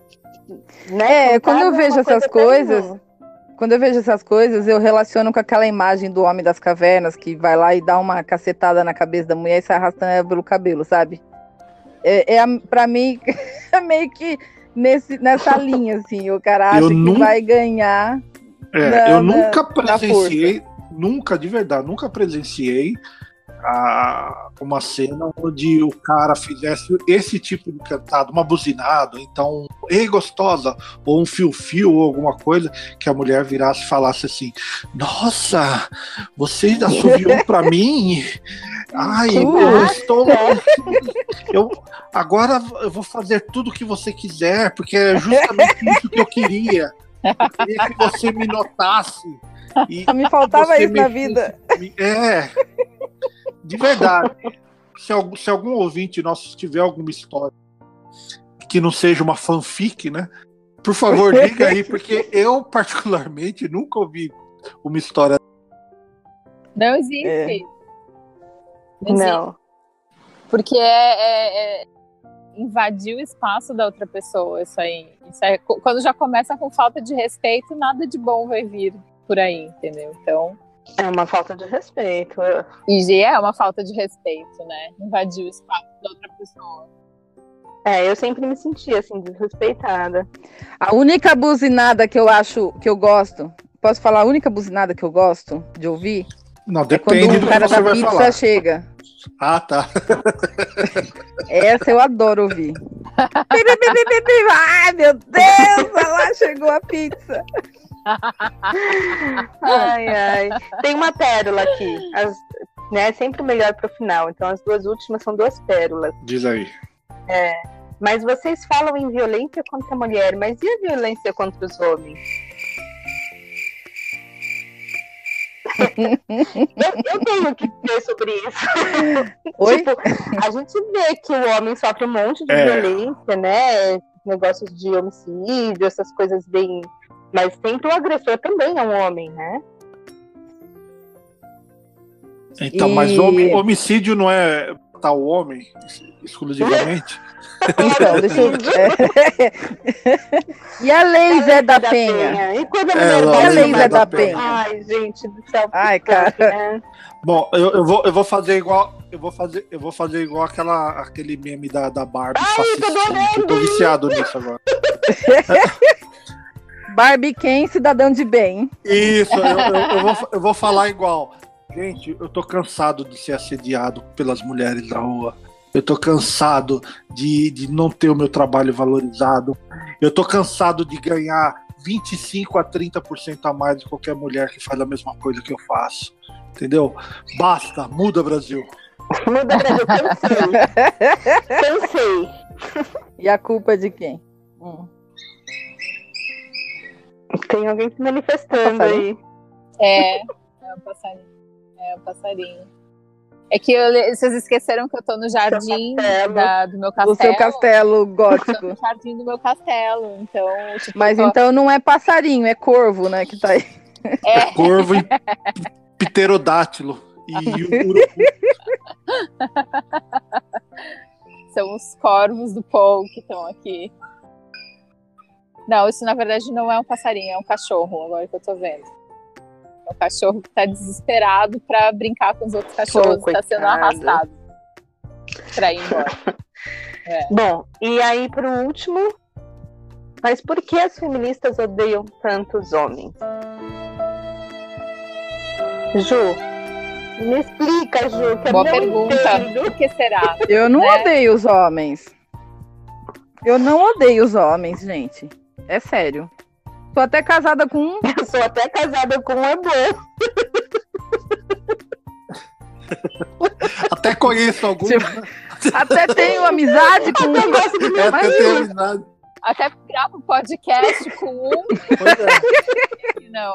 Né? É, quando eu é vejo essas coisa coisas, Quando eu vejo essas coisas, eu relaciono com aquela imagem do homem das cavernas que vai lá e dá uma cacetada na cabeça da mulher e sai arrastando ela pelo cabelo, sabe? É, é a- pra mim, é meio que nesse, nessa linha, assim. O cara acha Eu que nun- vai ganhar. É, na- eu na- nunca na presenciei, nunca, de verdade, nunca presenciei a- uma cena onde o cara fizesse esse tipo de cantado, uma buzinada, então, ei gostosa, ou um fio-fio, ou alguma coisa, que a mulher virasse e falasse assim: Nossa, você ainda assoviou pra mim? Ai, eu estou. Eu, agora eu vou fazer tudo o que você quiser, porque é justamente isso que eu queria. Eu queria que você me notasse. E Me faltava isso me na vida. É. De verdade. Se algum, se algum ouvinte nosso tiver alguma história que não seja uma fanfic, né? Por favor, diga aí, porque eu, particularmente, nunca ouvi uma história. Não existe. É. Não existe. Não. Porque é, é- é invadir o espaço da outra pessoa, isso aí. Isso aí. Qu- Quando já começa com falta de respeito, nada de bom vai vir por aí, entendeu? Então, É uma falta de respeito. E já é uma falta de respeito, né? Invadir o espaço da outra pessoa. É, eu sempre me senti assim, desrespeitada. A única buzinada que eu acho que eu gosto. Posso falar a única buzinada que eu gosto de ouvir? Não, É quando depende o do que cara você da pizza falar. chega. Ah, tá. Essa eu adoro ouvir. Ai, meu Deus, olha lá chegou a pizza. Ai, ai. Tem uma pérola aqui. As, né, sempre o melhor pro final. Então as duas últimas são duas pérolas. Diz aí. Mas vocês falam em violência contra a mulher, mas e a violência contra os homens? eu, eu tenho que dizer sobre isso. Oi? Tipo, a gente vê que o homem sofre um monte de É. violência, né? Negócios de homicídio, essas coisas bem. Mas sempre o agressor também é um homem, né? Então, E- mas homi- homicídio não é matar o homem exclusivamente? Então, deixa eu. É. E a lei Zé da Penha? E quando a É, mulher a lei Zé da Penha? Penha? Ai, gente do céu. Ai, cara. né? Bom, eu, eu vou, eu vou fazer igual. Eu vou fazer, eu vou fazer igual aquela, aquele meme da, da Barbie Ai, tô eu tô viciado nisso agora. Barbie Ken, cidadão de bem. Isso, eu, eu- eu vou, eu vou falar igual. Gente, eu tô cansado de ser assediado pelas mulheres na rua. Eu tô cansado de, de não ter o meu trabalho valorizado. Eu tô cansado de ganhar 25 a 30% a mais de qualquer mulher que faz a mesma coisa que eu faço. Entendeu? Basta, muda Brasil. Muda Brasil, cansei. Cansei. E a culpa é de quem? Hum. Tem alguém se manifestando Passarinho? aí. É, é um passarinho. É um passarinho. É que eu- vocês esqueceram que eu tô no jardim castelo. da- do meu castelo. O seu castelo Eu tô gótico. no jardim do meu castelo. Então, tipo, Mas tô- então não é passarinho, é corvo, né? Que tá aí. é, Corvo e pterodátilo. E urubu. são os corvos do Paul que estão aqui. Não, isso na verdade não é um passarinho, é um cachorro, agora que eu tô vendo. É um cachorro que tá desesperado pra brincar com os outros cachorros, Oh, tá sendo arrastado pra ir embora. Bom, e aí pro último. Mas por que as feministas odeiam tanto os homens? Ju, me explica, Ju, que eu Boa não pergunta. entendo. Por que será? Eu não Né? odeio os homens. Eu não odeio os homens, gente. É sério. Tô até casada com um. Eu sou até casada com um ebô. Até conheço alguns. Tipo, Até tenho amizade com Eu um. gosto É, até tenho amizade. Até gravo podcast com um Pois é. não.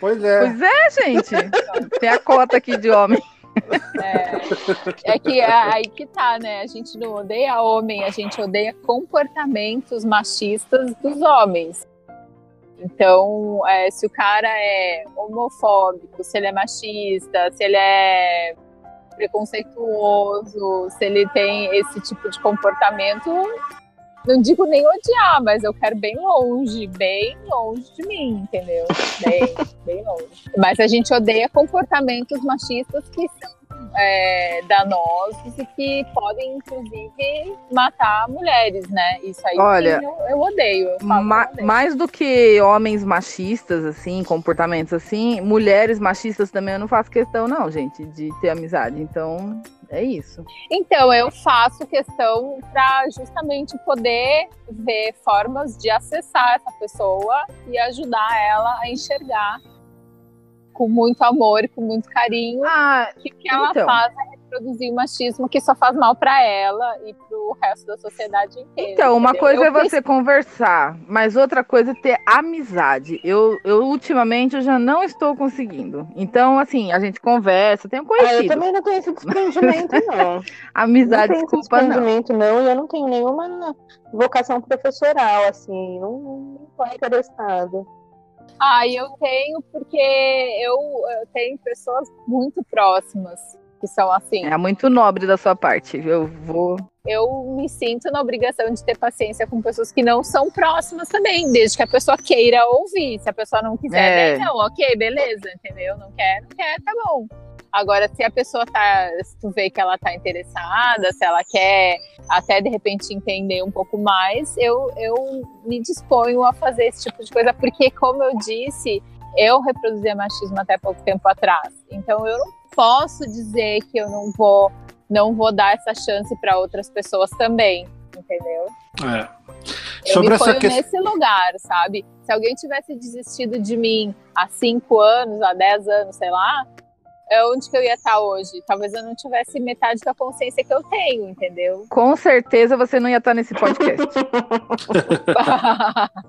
Pois é. Pois é, gente. Tem a cota aqui de homem. É, é que é aí que tá, né? A gente não odeia homem, a gente odeia comportamentos machistas dos homens. Então, é, se o cara é homofóbico, se ele é machista, se ele é preconceituoso, se ele tem esse tipo de comportamento, não digo nem odiar, mas eu quero bem longe, bem longe de mim, entendeu? Bem, bem longe. Mas a gente odeia comportamentos machistas que são é, danosos e que podem, inclusive, matar mulheres, né? Isso aí Olha, sim, eu, eu, odeio. Eu ma odeio. Mais do que homens machistas, assim, comportamentos assim, mulheres machistas também eu não faço questão, não, gente, de ter amizade. Então, é isso. Então, eu faço questão para justamente poder ver formas de acessar essa pessoa e ajudar ela a enxergar com muito amor e com muito carinho ah, que o que ela então. faz reproduzir o machismo que só faz mal para ela e para o resto da sociedade inteira. Então, uma entendeu? coisa eu é você fiz... conversar, mas outra coisa é ter amizade. Eu, eu ultimamente eu já não estou conseguindo. Então, assim, a gente conversa, tenho conhecido. Ah, eu também não esse desprendimento, não. amizade, não desculpa, desprendimento, não. não. E eu não tenho nenhuma vocação professoral, assim, não, não tô interessada. Ah, eu tenho porque eu, eu tenho pessoas muito próximas que são assim. É muito nobre da sua parte. Eu vou. Eu me sinto na obrigação de ter paciência com pessoas que não são próximas também, desde que a pessoa queira ouvir. Se a pessoa não quiser, é. não, ok, beleza, entendeu? Não quer, não quer, tá bom. Agora, se a pessoa tá, se tu vê que ela tá interessada, se ela quer até de repente entender um pouco mais, eu, eu me disponho a fazer esse tipo de coisa, porque, como eu disse, eu reproduzia machismo até pouco tempo atrás. Então, eu não posso dizer que eu não vou, não vou dar essa chance para outras pessoas também, entendeu? É. Eu Sobre me essa questão... nesse lugar, sabe? Se alguém tivesse desistido de mim há cinco anos, há dez anos, sei lá, é onde que eu ia estar hoje. Talvez eu não tivesse metade da consciência que eu tenho, entendeu? Com certeza você não ia estar nesse podcast.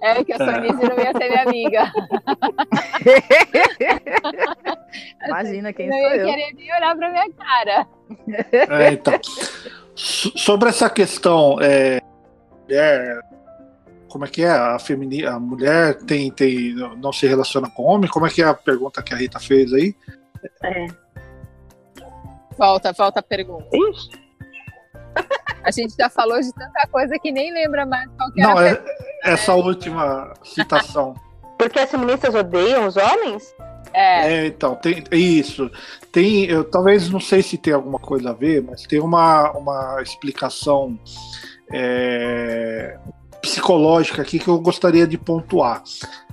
é que a Sonise não ia ser minha amiga. Imagina quem não sou eu. Não ia querer nem olhar pra minha cara. É, então, sobre essa questão, é, é, como é que é? A, femini, a mulher tem, tem, não se relaciona com homem? Como é que é a pergunta que a Rita fez aí? É. Volta, volta a pergunta. Ixi. A gente já falou de tanta coisa que nem lembra mais qual que Não, é, essa última citação. Porque as feministas odeiam os homens? É. é, então, tem isso. Tem, eu talvez não sei se tem alguma coisa a ver, mas tem uma, uma explicação é, psicológica aqui que eu gostaria de pontuar,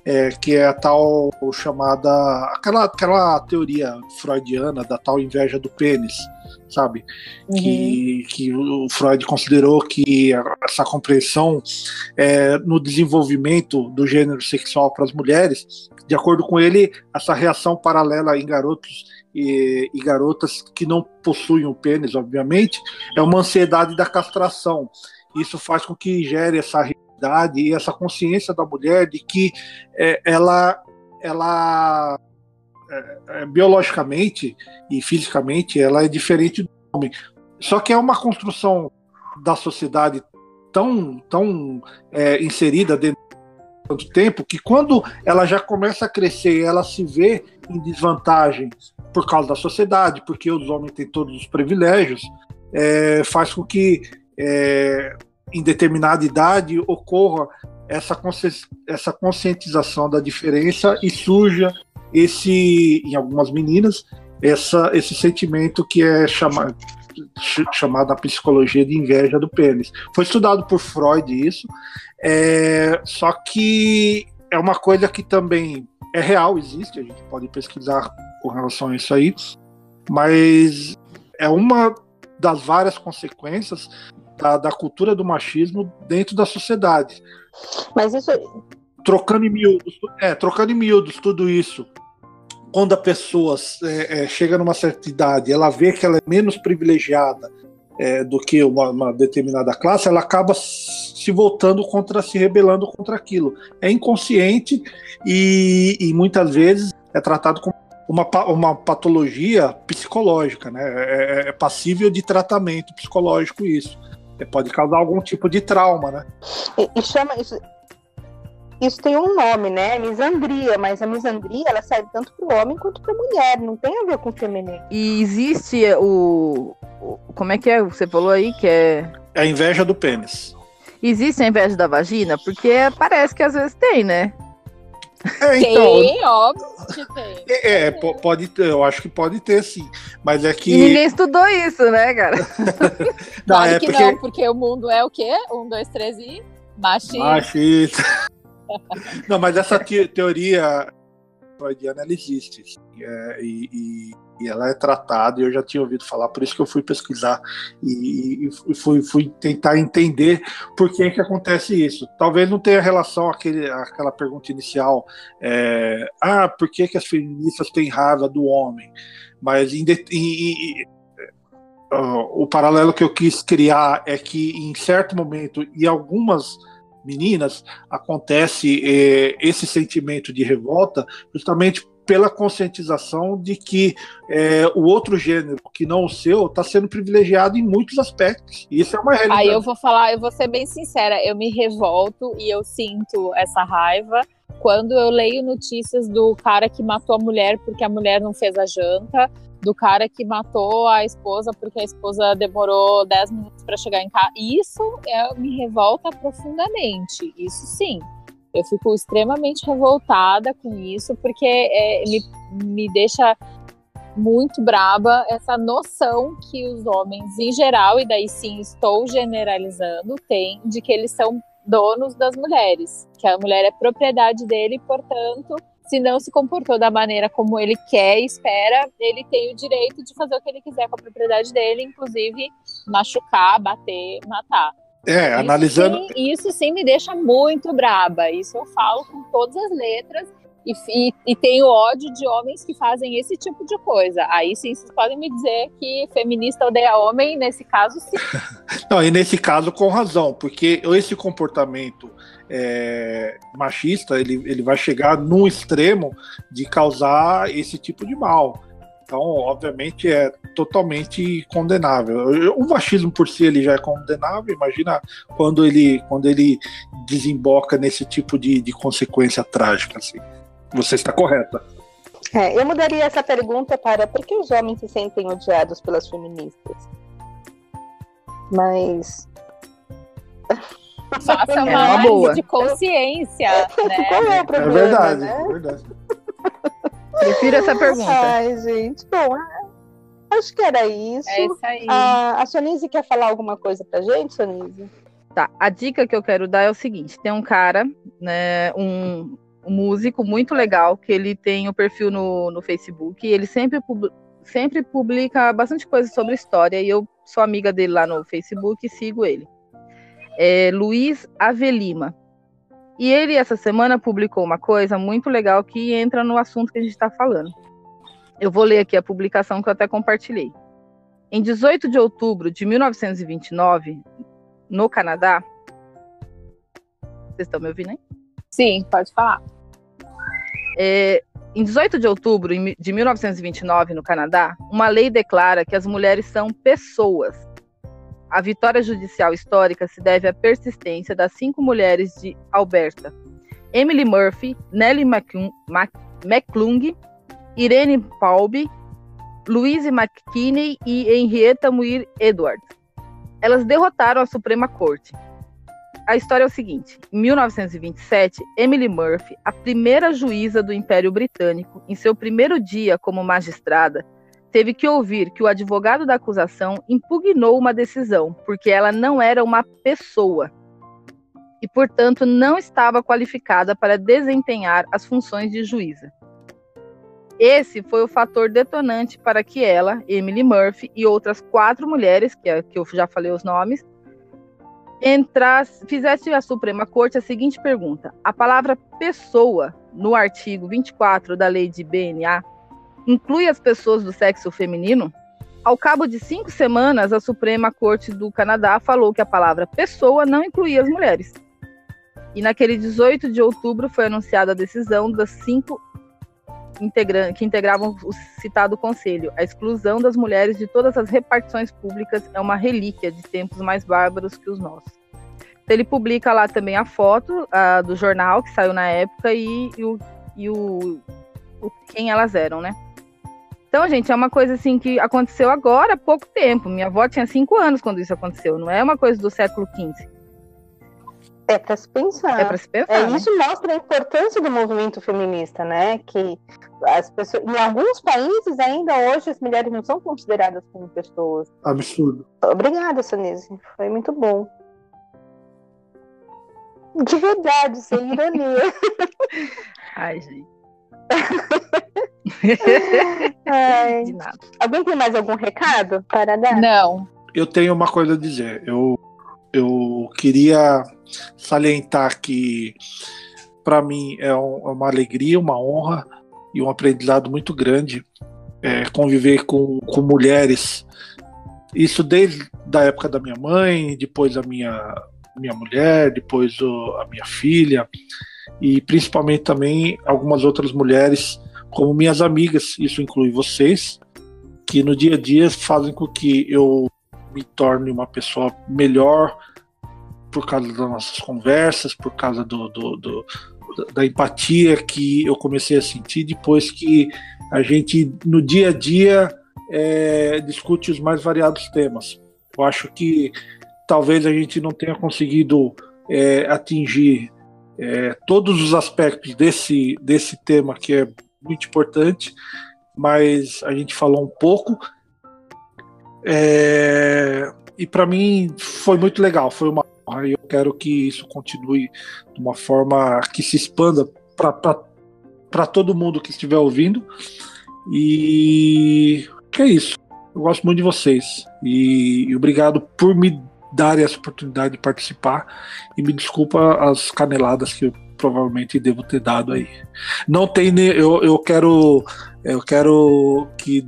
é, que é a tal chamada aquela, aquela teoria freudiana da tal inveja do pênis, sabe? Uhum. Que, que o Freud considerou que essa compreensão é, no desenvolvimento do gênero sexual para as mulheres, de acordo com ele, essa reação paralela em garotos e, e, garotas que não possuem o pênis, obviamente, é uma ansiedade da castração. Isso faz com que gere essa e essa consciência da mulher de que é, ela, ela é, é, biologicamente e fisicamente ela é diferente do homem. Só que é uma construção da sociedade tão, tão é, inserida dentro de tanto tempo que quando ela já começa a crescer, ela se vê em desvantagem por causa da sociedade, porque os homens têm todos os privilégios, é, faz com que é, em determinada idade ocorra essa, essa conscientização da diferença e surja esse, em algumas meninas, essa, esse sentimento que é chamado chamada psicologia de inveja do pênis. Foi estudado por Freud isso, é, só que é uma coisa que também é real, existe, a gente pode pesquisar com relação a isso aí, mas é uma das várias consequências da, da cultura do machismo dentro da sociedade. Mas isso. Trocando em miúdos, é, trocando em miúdos tudo isso. Quando a pessoa é, é, chega numa certa idade, ela vê que ela é menos privilegiada é, do que uma, uma, determinada classe, ela acaba se voltando contra, se rebelando contra aquilo. É inconsciente e, e muitas vezes é tratado como uma, uma patologia psicológica, né? É, é, é passível de tratamento psicológico isso pode causar algum tipo de trauma, né? E, e chama isso. isso tem um nome, né? Misandria, mas a misandria ela serve tanto para o homem quanto para a mulher, não tem a ver com o feminino. E existe o, o, Como é que é? Você falou aí que é. É a inveja do pênis. Existe a inveja da vagina? Porque parece que às vezes tem, né? É, então, Tem, óbvio que tem. é, é, po- pode ter, eu acho que pode ter sim. Mas é que. E ninguém estudou isso, né, cara? Não, Claro é que porque. não, porque o mundo é o quê? Um, dois, três e machismo. Machista. Não, mas essa te- teoria freudiana ela existe. assim, é, e, e- e ela é tratada, e eu já tinha ouvido falar, por isso que eu fui pesquisar e, e fui, fui tentar entender por que, que acontece isso. Talvez não tenha relação àquele, àquela pergunta inicial, é, ah, por que, que as feministas têm raiva do homem? Mas em de- e- e- ah, o paralelo que eu quis criar é que em certo momento, e algumas meninas, acontece eh, esse sentimento de revolta justamente pela conscientização de que eh, o outro gênero, que não o seu, está sendo privilegiado em muitos aspectos. Isso é uma realidade. Aí eu vou falar, eu vou ser bem sincera, eu me revolto e eu sinto essa raiva quando eu leio notícias do cara que matou a mulher porque a mulher não fez a janta, do cara que matou a esposa porque a esposa demorou 10 minutos para chegar em casa. Isso é, me revolta profundamente, isso sim. Eu fico extremamente revoltada com isso, porque é, me, me deixa muito braba essa noção que os homens em geral, e daí sim estou generalizando, têm de que eles são donos das mulheres, que a mulher é propriedade dele, portanto, se não se comportou da maneira como ele quer e espera, ele tem o direito de fazer o que ele quiser com a propriedade dele, inclusive machucar, bater, matar. É, Isso analisando. sim- isso sim me deixa muito braba. Isso eu falo com todas as letras. E, e, e tenho ódio de homens que fazem esse tipo de coisa. Aí sim, vocês podem me dizer que feminista odeia homem, nesse caso, sim. Não, e nesse caso com razão, porque esse comportamento é, machista ele, ele vai chegar num extremo de causar esse tipo de mal. Então, obviamente, é totalmente condenável. O machismo por si ele já é condenável. Imagina quando ele quando ele desemboca nesse tipo de, de consequência trágica. Assim. Você está correta. É, eu mudaria essa pergunta para por que os homens se sentem odiados pelas feministas? Mas Faça É uma uma análise boa. de consciência, né? qual é o É problema? verdade, né? é verdade. Prefiro essa pergunta. Ai, gente. Bom, ah, acho que era isso. É isso aí. A, a Sonise quer falar alguma coisa pra gente, Sonise? Tá, a dica que eu quero dar é o seguinte: tem um cara, né, um, um músico muito legal, que ele tem o perfil no, no Facebook, e ele sempre, pub- sempre publica bastante coisa sobre história, e eu sou amiga dele lá no Facebook e sigo ele. É Luiz Avelima. E ele, essa semana, publicou uma coisa muito legal que entra no assunto que a gente está falando. Eu vou ler aqui a publicação que eu até compartilhei. Em 18 de outubro de 1929, no Canadá. Vocês estão me ouvindo aí? Sim, pode falar. É, em 18 de outubro de 1929, no Canadá, uma lei declara que as mulheres são pessoas. A vitória judicial histórica se deve à persistência das cinco mulheres de Alberta: Emily Murphy, Nellie McClung, Irene Paulby, Louise McKinney e Henrietta Muir Edwards. Elas derrotaram a Suprema Corte. A história é o seguinte: em 1927, Emily Murphy, a primeira juíza do Império Britânico, em seu primeiro dia como magistrada, teve que ouvir que o advogado da acusação impugnou uma decisão, porque ela não era uma pessoa e, portanto, não estava qualificada para desempenhar as funções de juíza. Esse foi o fator detonante para que ela, Emily Murphy e outras quatro mulheres, que, é- que eu já falei os nomes, entrasse, fizesse à Suprema Corte a seguinte pergunta: a palavra pessoa no artigo 24 da lei de BNA inclui as pessoas do sexo feminino? Ao cabo de cinco semanas, a Suprema Corte do Canadá falou que a palavra pessoa não incluía as mulheres. E naquele 18 de outubro foi anunciada a decisão das cinco que integravam o citado conselho. A exclusão das mulheres de todas as repartições públicas é uma relíquia de tempos mais bárbaros que os nossos. Ele publica lá também a foto do jornal que saiu na época e, e, o, e o, o, quem elas eram, né? Então, gente, é uma coisa assim que aconteceu agora há pouco tempo. Minha avó tinha cinco anos quando isso aconteceu, não é uma coisa do século XV. É para se pensar. É para se pensar. É, né? isso mostra a importância do movimento feminista, né? Que as pessoas, em alguns países ainda hoje as mulheres não são consideradas como pessoas. Absurdo. Obrigada, Sonise. Foi muito bom. De verdade, sem ironia. Ai, gente. Ai. De nada. Alguém tem mais algum recado para dar? Não. Eu tenho uma coisa a dizer. Eu, eu queria salientar que, para mim, é, um- é uma alegria, uma honra e um aprendizado muito grande é, conviver com, com mulheres. Isso desde a época da minha mãe, depois a minha, minha mulher, depois o- a minha filha, e principalmente também algumas outras mulheres como minhas amigas, isso inclui vocês, que no dia a dia fazem com que eu me torne uma pessoa melhor por causa das nossas conversas, por causa do, do- do- da empatia que eu comecei a sentir depois que a gente no dia a dia é, discute os mais variados temas. Eu acho que talvez a gente não tenha conseguido é, atingir é, todos os aspectos desse, desse tema que é muito importante, mas a gente falou um pouco. É, e para mim foi muito legal, foi uma honra e eu quero que isso continue de uma forma que se expanda para todo mundo que estiver ouvindo. E que é isso. Eu gosto muito de vocês e, e obrigado por me darem essa oportunidade de participar e me desculpa as caneladas que eu provavelmente devo ter dado aí. Não tem, ne- eu, eu quero, eu quero que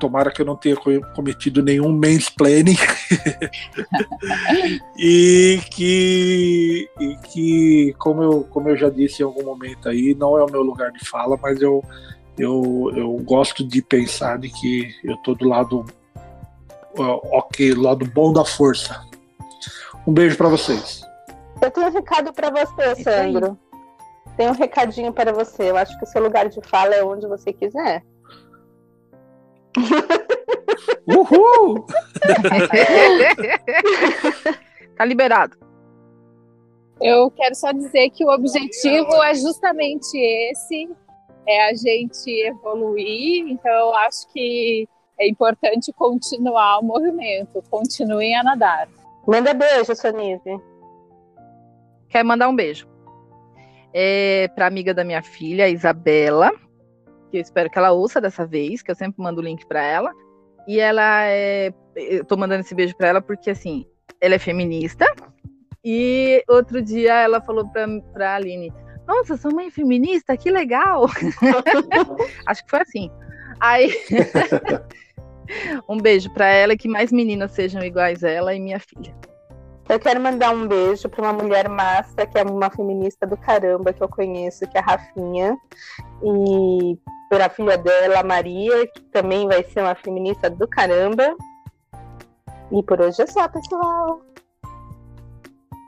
tomara que eu não tenha co- cometido nenhum mansplaining e que, e que como, eu, como eu já disse em algum momento aí, não é o meu lugar de fala, mas eu, eu, eu gosto de pensar de que eu tô do lado ok, do lado bom da força. Um beijo para vocês. Eu tenho um recado para você. Sandro. Tenho um recadinho para você. Eu acho que o seu lugar de fala é onde você quiser. Uhul! tá liberado. Eu quero só dizer que o objetivo é justamente esse, é a gente evoluir. Então eu acho que é importante continuar o movimento. Continuem a nadar. Manda beijo, Sonise. Quer mandar um beijo. É, pra amiga da minha filha, Isabela, que eu espero que ela ouça dessa vez, que eu sempre mando o link pra ela. E ela é. Eu tô mandando esse beijo pra ela porque, assim, ela é feminista. E outro dia ela falou pra, pra Aline: Nossa, sua mãe é feminista? Que legal! Acho que foi assim. Aí. um beijo pra ela e que mais meninas sejam iguais a ela e minha filha. Eu quero mandar um beijo para uma mulher massa, que é uma feminista do caramba que eu conheço, que é a Rafinha. E para a filha dela, a Maria, que também vai ser uma feminista do caramba. E por hoje é só, pessoal.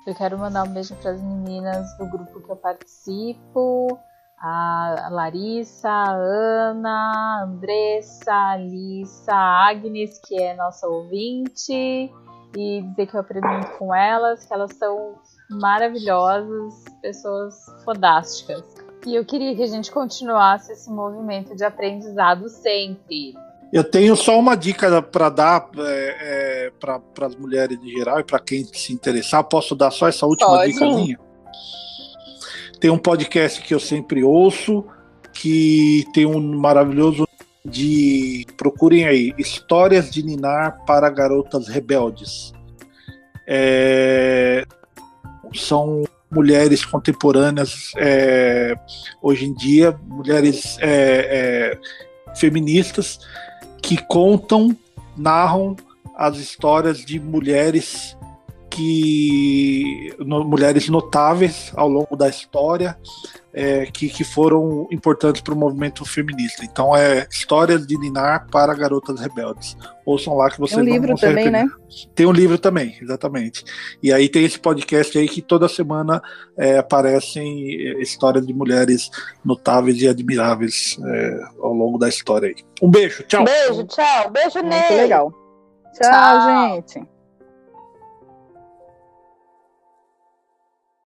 Eu quero mandar um beijo para as meninas do grupo que eu participo. A Larissa, a Ana, a Andressa, a Alissa, a Agnes, que é nossa ouvinte, e dizer que eu aprendo muito com elas, que elas são maravilhosas, pessoas fodásticas. E eu queria que a gente continuasse esse movimento de aprendizado sempre. Eu tenho só uma dica para dar é, é, para as mulheres em geral e para quem se interessar. Posso dar só essa última Pode. dica? Tem um podcast que eu sempre ouço, que tem um maravilhoso de. Procurem aí, Histórias de Ninar para Garotas Rebeldes. É, são mulheres contemporâneas é, hoje em dia, mulheres é, é, feministas que contam, narram as histórias de mulheres que no, mulheres notáveis ao longo da história é, que, que foram importantes para o movimento feminista. Então é Histórias de Ninar para Garotas Rebeldes. Ouçam lá que vocês tem um livro também, né? Tem um livro também, exatamente. E aí tem esse podcast aí que toda semana é, aparecem é, histórias de mulheres notáveis e admiráveis é, ao longo da história aí. Um beijo, tchau. Beijo, tchau. Beijo, Ney. Muito legal. tchau. tchau. gente.